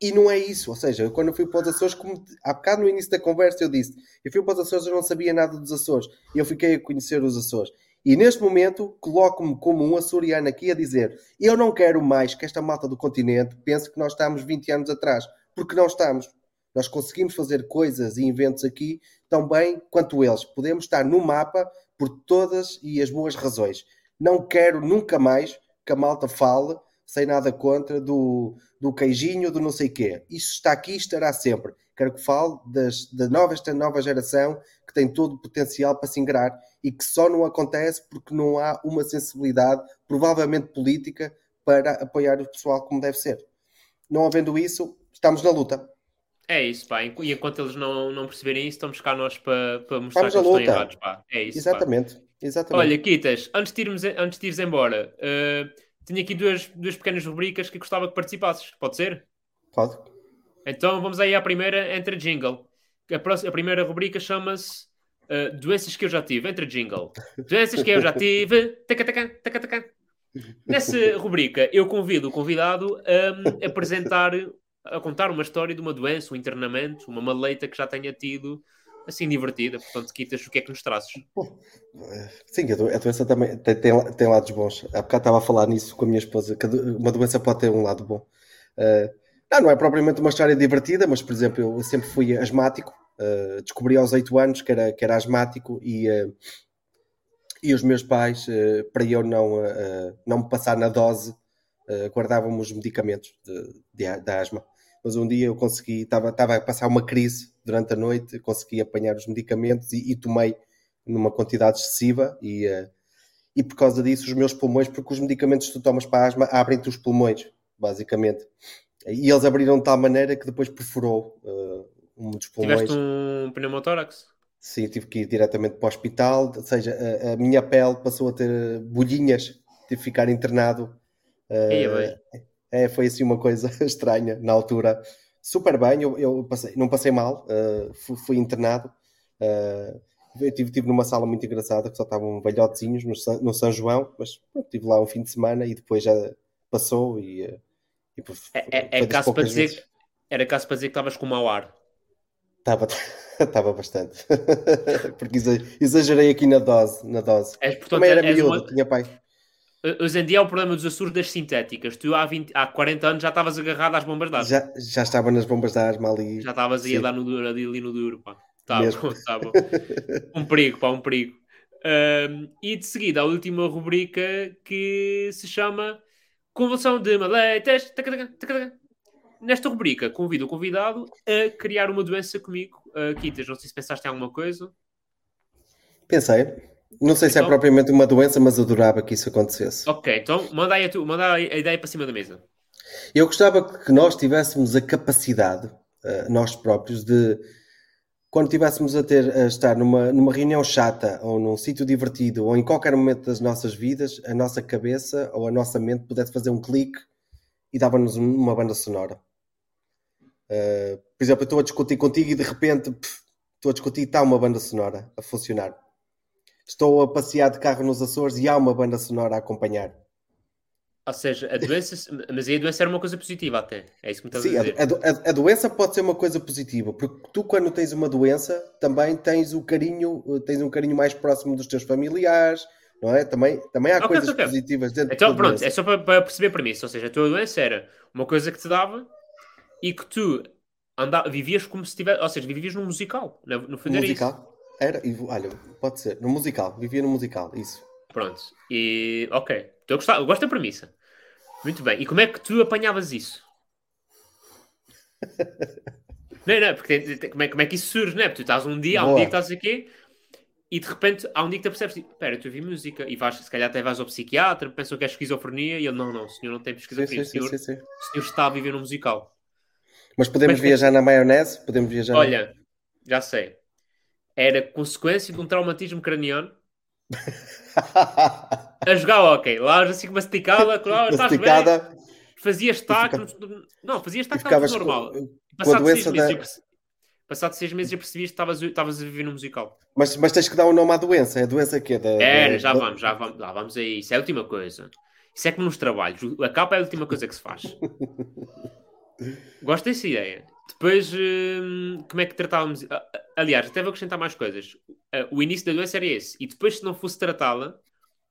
e não é isso, ou seja, quando eu fui para os Açores, como há bocado no início da conversa eu disse, eu fui para os Açores, eu não sabia nada dos Açores, e eu fiquei a conhecer os Açores. E neste momento coloco-me como um açoriano aqui a dizer, eu não quero mais que esta malta do continente pense que nós estamos 20 anos atrás, porque não estamos. Nós conseguimos fazer coisas e inventos aqui tão bem quanto eles. Podemos estar no mapa por todas e as boas razões. Não quero nunca mais que a malta fale sem nada contra, do, do queijinho, do não sei quê. Isso está aqui estará sempre. Quero que fale das, da nova, esta nova geração que tem todo o potencial para se ingrar e que só não acontece porque não há uma sensibilidade, provavelmente política, para apoiar o pessoal como deve ser. Não havendo isso, estamos na luta. É isso, pá. E enquanto eles não, não perceberem isso, estamos cá nós para, para mostrar estamos que eles estão errados, pá. É isso, Exatamente. Pá. Exatamente. Olha, Kitas, antes de irmos, antes de ires embora, uh, tenho aqui duas, duas pequenas rubricas que gostava que participasses. Pode ser? Pode. Então vamos aí à primeira, entre jingle. A, próxima, a primeira rubrica chama-se uh, Doenças que eu já tive. Entre jingle. Doenças que eu já tive. Taca, taca, taca, taca. Nessa rubrica, eu convido o convidado a apresentar, a contar uma história de uma doença, um internamento, uma maleita que já tenha tido assim divertida. Portanto, quitas, o que é que nos trazes? Sim, a doença também tem, tem, tem lados bons. Há bocado estava a falar nisso com a minha esposa, que uma doença pode ter um lado bom. Uh, não, não é propriamente uma história divertida, mas, por exemplo, eu sempre fui asmático. Uh, descobri aos 8 anos que era, que era asmático e, uh, e os meus pais, para eu não, não me passar na dose, guardavam-me os medicamentos de, de, de asma mas um dia eu consegui, estava, estava a passar uma crise durante a noite, consegui apanhar os medicamentos e, e tomei numa quantidade excessiva e, uh, e por causa disso os meus pulmões, porque os medicamentos que tu tomas para asma abrem-te os pulmões, basicamente. E eles abriram de tal maneira que depois perfurou uh, um dos pulmões. Tiveste um pneumotórax? Sim, tive que ir diretamente para o hospital, ou seja, a, a minha pele passou a ter bolhinhas, tive que ficar internado. Uh, é, foi assim uma coisa estranha na altura. Super bem, eu, eu passei, não passei mal, uh, fui, fui, internado. Uh, eu estive, estive numa sala muito engraçada que só estavam velhotezinhos no, no São João, mas estive lá um fim de semana e depois já passou e, uh, e é, é, é caso para dizer, era caso para dizer que estavas com mau ar. Estava, estava bastante. Porque exagerei aqui na dose. Na dose. É, portanto, Também era miúdo, uma... tinha pai. Hoje em dia é o problema dos Açores das sintéticas. Tu há, 20, há 40 anos já estavas agarrado às bombas de asma. Já, já estava nas bombas de asma ali. Já estavas aí a dar no duro, ali, no duro, pá. Tá bom, tá bom. um perigo, pá, um perigo. Um, e de seguida, a última rubrica que se chama Convulsão de Maleitas. Nesta rubrica, convido o convidado a criar uma doença comigo. Uh, Quitas, não sei se pensaste em alguma coisa. Pensei. Não sei se é então, propriamente uma doença, mas adorava que isso acontecesse. Ok, então manda aí a, tu, manda a ideia para cima da mesa. Eu gostava que nós tivéssemos a capacidade, uh, nós próprios, de quando tivéssemos a ter a estar numa, numa reunião chata ou num sítio divertido ou em qualquer momento das nossas vidas, a nossa cabeça ou a nossa mente pudesse fazer um clique e dava-nos uma banda sonora. Uh, por exemplo, eu estou a discutir contigo e de repente pff, estou a discutir e está uma banda sonora a funcionar estou a passear de carro nos Açores e há uma banda sonora a acompanhar. Ou seja, a doença, mas aí a doença era uma coisa positiva até. É isso que me estás Sim, a dizer. A, a, a, doença pode ser uma coisa positiva, porque tu quando tens uma doença também tens o carinho, tens um carinho mais próximo dos teus familiares, não é? Também, também há okay, coisas okay. positivas dentro Então pronto, doença. é só para, para, perceber a premissa, ou seja, a tua doença era uma coisa que te dava e que tu andava, vivias como se tivesse, ou seja, vivias num musical, no, no fundo musical. Era, olha, pode ser, no musical, vivia no musical, isso. Pronto, e ok, estou a gostar, eu gosto da premissa. Muito bem, e como é que tu apanhavas isso? não, não, porque como é, como é que isso surge, não é? Porque tu estás um dia, há um dia que estás aqui e de repente há um dia que te percebes, espera, tu ouvi música e vais, se calhar até vais ao psiquiatra, pensam que é esquizofrenia e ele, não, não, o senhor não tem esquizofrenia, sim, sim, o, senhor, sim, o senhor está a viver num musical. Mas podemos Mas, viajar na maionese? Podemos viajar Olha, já sei. Era consequência de um traumatismo craniano a jogar hockey. Lá assim com uma esticada, claro, estás bem. Masticada, Fazia estaque. fica- no- Não, fazia com, normal. com a Passado seis meses, da... eu perce- Passado seis meses eu percebi que estavas, a viver num musical. Mas, mas tens que dar um nome à doença. É a doença que é da... Era, já da- vamos, já vamos, lá vamos aí. Isso é a última coisa. Isso é como nos trabalhos. A capa é a última coisa que se faz. Gosto dessa ideia. Depois, hum, como é que tratávamos? a- a- Aliás, até vou acrescentar mais coisas. Ah, O início da doença era esse. E depois, se não fosse tratá-la,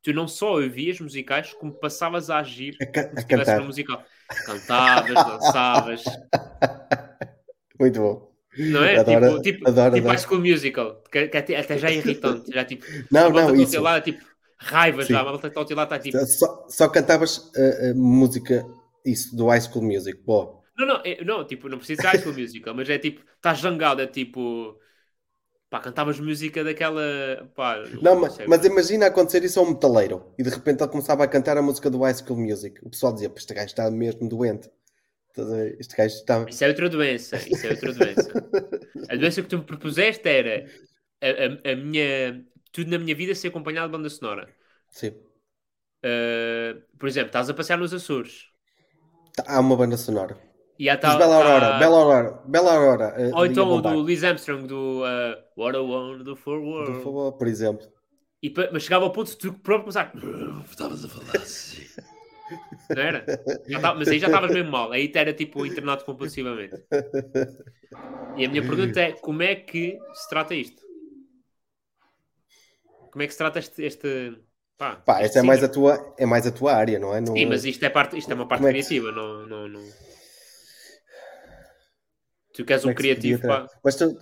tu não só ouvias musicais, como passavas a agir A, ca- a cantar. musical. Cantavas, dançavas, Muito bom. não é? Adoro, tipo, tipo, adoro, tipo adoro. High School Musical, que, que até, até já é irritante. Já, tipo, Não, não, isso. teu lado, tipo, raiva Sim. já. A malta está ao teu lado, está tipo, Só, só cantavas a música, isso, do High School Music. Boa. Não, não, é- não, tipo, não precisa de High School Musical, mas é tipo, estás zangado, é tipo, pá, cantavas música daquela, pá, Não, mas, mas imagina acontecer isso a um metaleiro e de repente ele começava a cantar a música do High School Music. O pessoal dizia: "Pá, Este gajo está mesmo doente. Este gajo está. Isso é outra doença, isso é outra doença. A doença que tu me propuseste era a, a- a minha, tudo na minha vida ser acompanhado de banda sonora. Sim. Uh, por exemplo, estás a passear nos Açores Há uma banda sonora. E Diz tal, Bela Aurora, tá- Bela Aurora, Bela Aurora. eh, ou então o do Louis Armstrong do uh, What I Want do For Do World. futebol, por exemplo. E, mas chegava ao ponto de tu próprio começar. Estavas a falar assim. Não era? Tava- mas aí já estavas mesmo mal. Aí era tipo internado compulsivamente. E a minha pergunta é: como é que se trata isto? Como é que se trata este. este pá, Pá, este esta é mais, a tua, é mais a tua área, não é? Não, Sim, mas isto é, parte, isto é uma parte é que- criativa. Não, não, não... Tu queres um é criativo, Mas tu,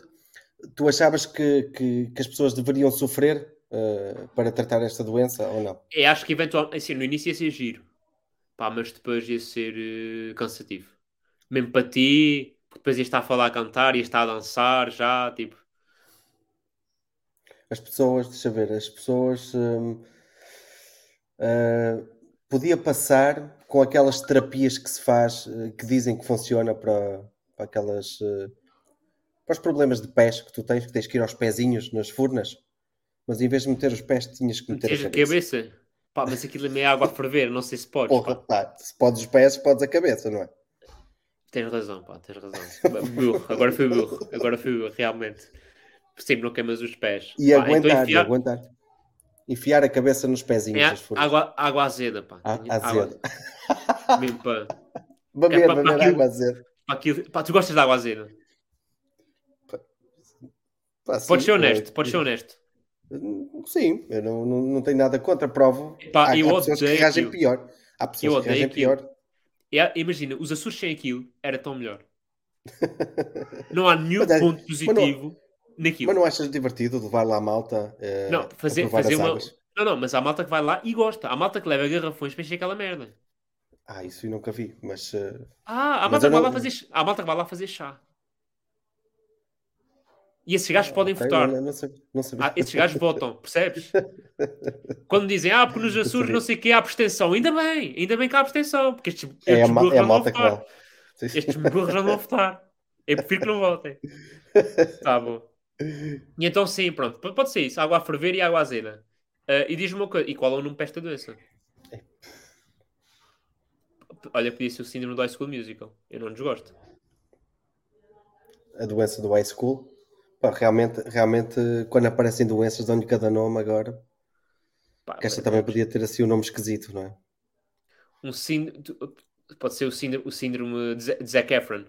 tu achavas que, que, que as pessoas deveriam sofrer eh, para tratar esta doença ou não? Eu acho que eventualmente, assim, no início ia ser giro, pá, mas depois ia ser eh, cansativo. Mesmo para ti, depois ia estar a falar a cantar, ia estar a dançar já, tipo. As pessoas, deixa eu ver, as pessoas hum, ah, podia passar com aquelas terapias que se faz, eh, que dizem que funciona para, para aquelas eh, para os problemas de pés que tu tens, que tens que ir aos pezinhos nas furnas, mas em vez de meter os pés, tinhas que meter Meteres a a cabeça. cabeça. Pá, mas aquilo é meio água a ferver, não sei se podes. Porra, pá. pá, se podes os pés, podes a cabeça, não é? Tens razão, pá, tens razão. Burro, agora fui burro, agora fui burro, realmente. Sim, não queimas os pés. E Pá, aguentar, então enfiar- aguentar. Enfiar a cabeça nos pezinhos é, água, água azeda, pá. Ah, Água- azedo. mesmo para, Beber, É beber água azeda. Aquilo. Pá, tu gostas de água azeda? Pá, sim, Podes ser é- honesto, podes ser honesto. Sim, eu não, não, não tenho nada contra, provo. Epá, há, eu há pessoas que reagem aquilo. pior. Há pessoas Eu que reagem aquilo. pior. É, imagina, os Açores sem aquilo era tão melhor. Não há nenhum Mas é- ponto mas positivo naquilo. Mas não achas divertido levar lá a malta eh, Não, fazer, fazer uma. águas? Não, não, mas há malta que vai lá e gosta. Há malta que leva garrafões para encher aquela merda. Ah, isso eu nunca vi, mas eh, Ah, há Mas malta, que vai não- lá fazer, há malta que vai lá fazer chá. E esses gajos podem ok, votar. não, não, sabia, não sabia. Ah, esses gajos votam, percebes? Quando dizem, ah, porque nos Açores não sei o que há abstenção. Ainda bem, ainda bem que há abstenção. Porque estes, estes é, a, ma- burros é não vão votar. Estes burros já não vão votar. Eu prefiro que não votem. Tá bom. E então, sim, pronto. Pode ser isso. Água a ferver e água azeda. Ah, e diz-me uma coisa. E qual é o nome para esta doença? Olha, podia ser o síndrome do High School Musical. Eu não desgosto. A doença do high school. Pá, realmente, realmente, quando aparecem doenças, dão-lhe cada nome agora. Pá, Que esta também podia ter assim um nome esquisito, não é? um síndrome, pode ser o síndrome, o síndrome de Zac Efron,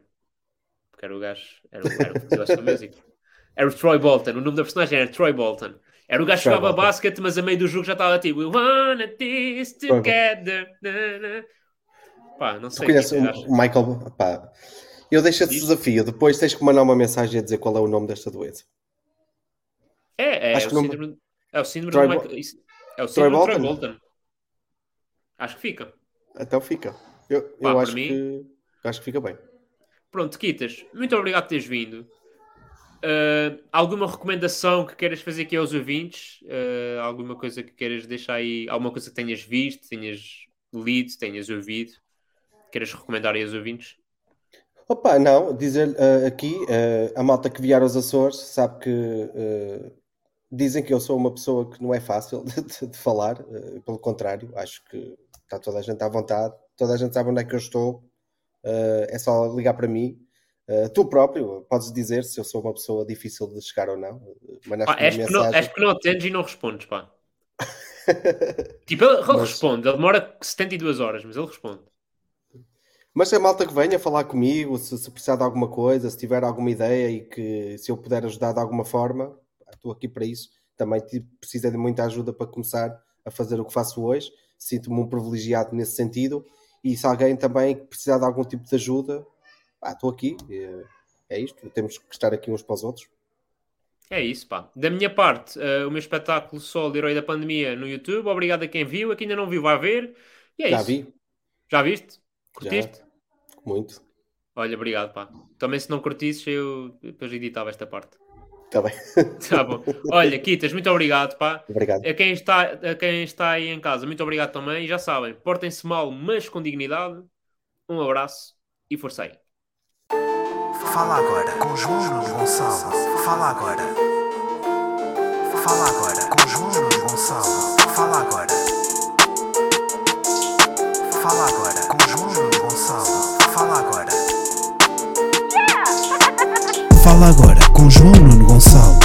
porque era o gajo, era o, era o. Era o Troy Bolton, o nome da personagem era Troy Bolton. Era o gajo que jogava basquete, mas a meio do jogo já estava tipo We wanna this together. Na, na. Pá, não Tu sei. conheces o é o o Michael? Pá, eu deixo esse Diz. desafio. Depois tens que mandar uma mensagem a dizer qual é o nome desta doença. É, é, Acho o que não- síndrome, é o síndrome Troy do Michael- é o síndrome do Troy Bolton? Bolton. Acho que fica. Então fica. Eu, Pá, eu acho, mim- que, acho que fica bem. Pronto, Quitas, muito obrigado por teres vindo. Uh, alguma recomendação que queiras fazer aqui aos ouvintes? Uh, alguma coisa que queiras deixar aí? Alguma coisa que tenhas visto, tenhas lido, tenhas ouvido? Queiras recomendar aí aos ouvintes? Opa, não, dizer eh, aqui, eh, a malta que vier aos Açores sabe que eh, dizem que eu sou uma pessoa que não é fácil de, de- falar, pelo contrário, acho que está toda a gente à vontade, toda a gente sabe onde é que eu estou, é só ligar para mim. Tu próprio podes dizer se eu sou uma pessoa difícil de chegar ou não. És, que não, és que não atendes e não respondes, pá. Tipo, ele, ele Mas- responde, ele demora 72 horas, mas ele responde. Mas se a malta que venha falar comigo, se, se precisar de alguma coisa, se tiver alguma ideia e que se eu puder ajudar de alguma forma, estou aqui para isso. Também tipo, precisa de muita ajuda para começar a fazer o que faço hoje. Sinto-me um privilegiado nesse sentido. E se alguém também precisar de algum tipo de ajuda, estou aqui. É, é isto. Temos que estar aqui uns para os outros. É isso, pá. Da minha parte, eh, o meu espetáculo Sol, Herói da Pandemia, no YouTube. Obrigado a quem viu. A quem ainda não viu, vai ver. E é Já isso. vi, Já viste? Curtiste? muito. Olha, obrigado, pá. Também se não curtisses, eu depois editava esta parte. Está bem. Tá bom. Olha, Kitas, muito obrigado, pá. Obrigado. A quem, está, a quem está aí em casa, muito obrigado também. E já sabem, portem-se mal, mas com dignidade. Um abraço e força aí. Fala agora com João Gonçalo. Fala agora. Fala agora com João Gonçalo. Fala agora. Fala agora com João Nuno Gonçalo.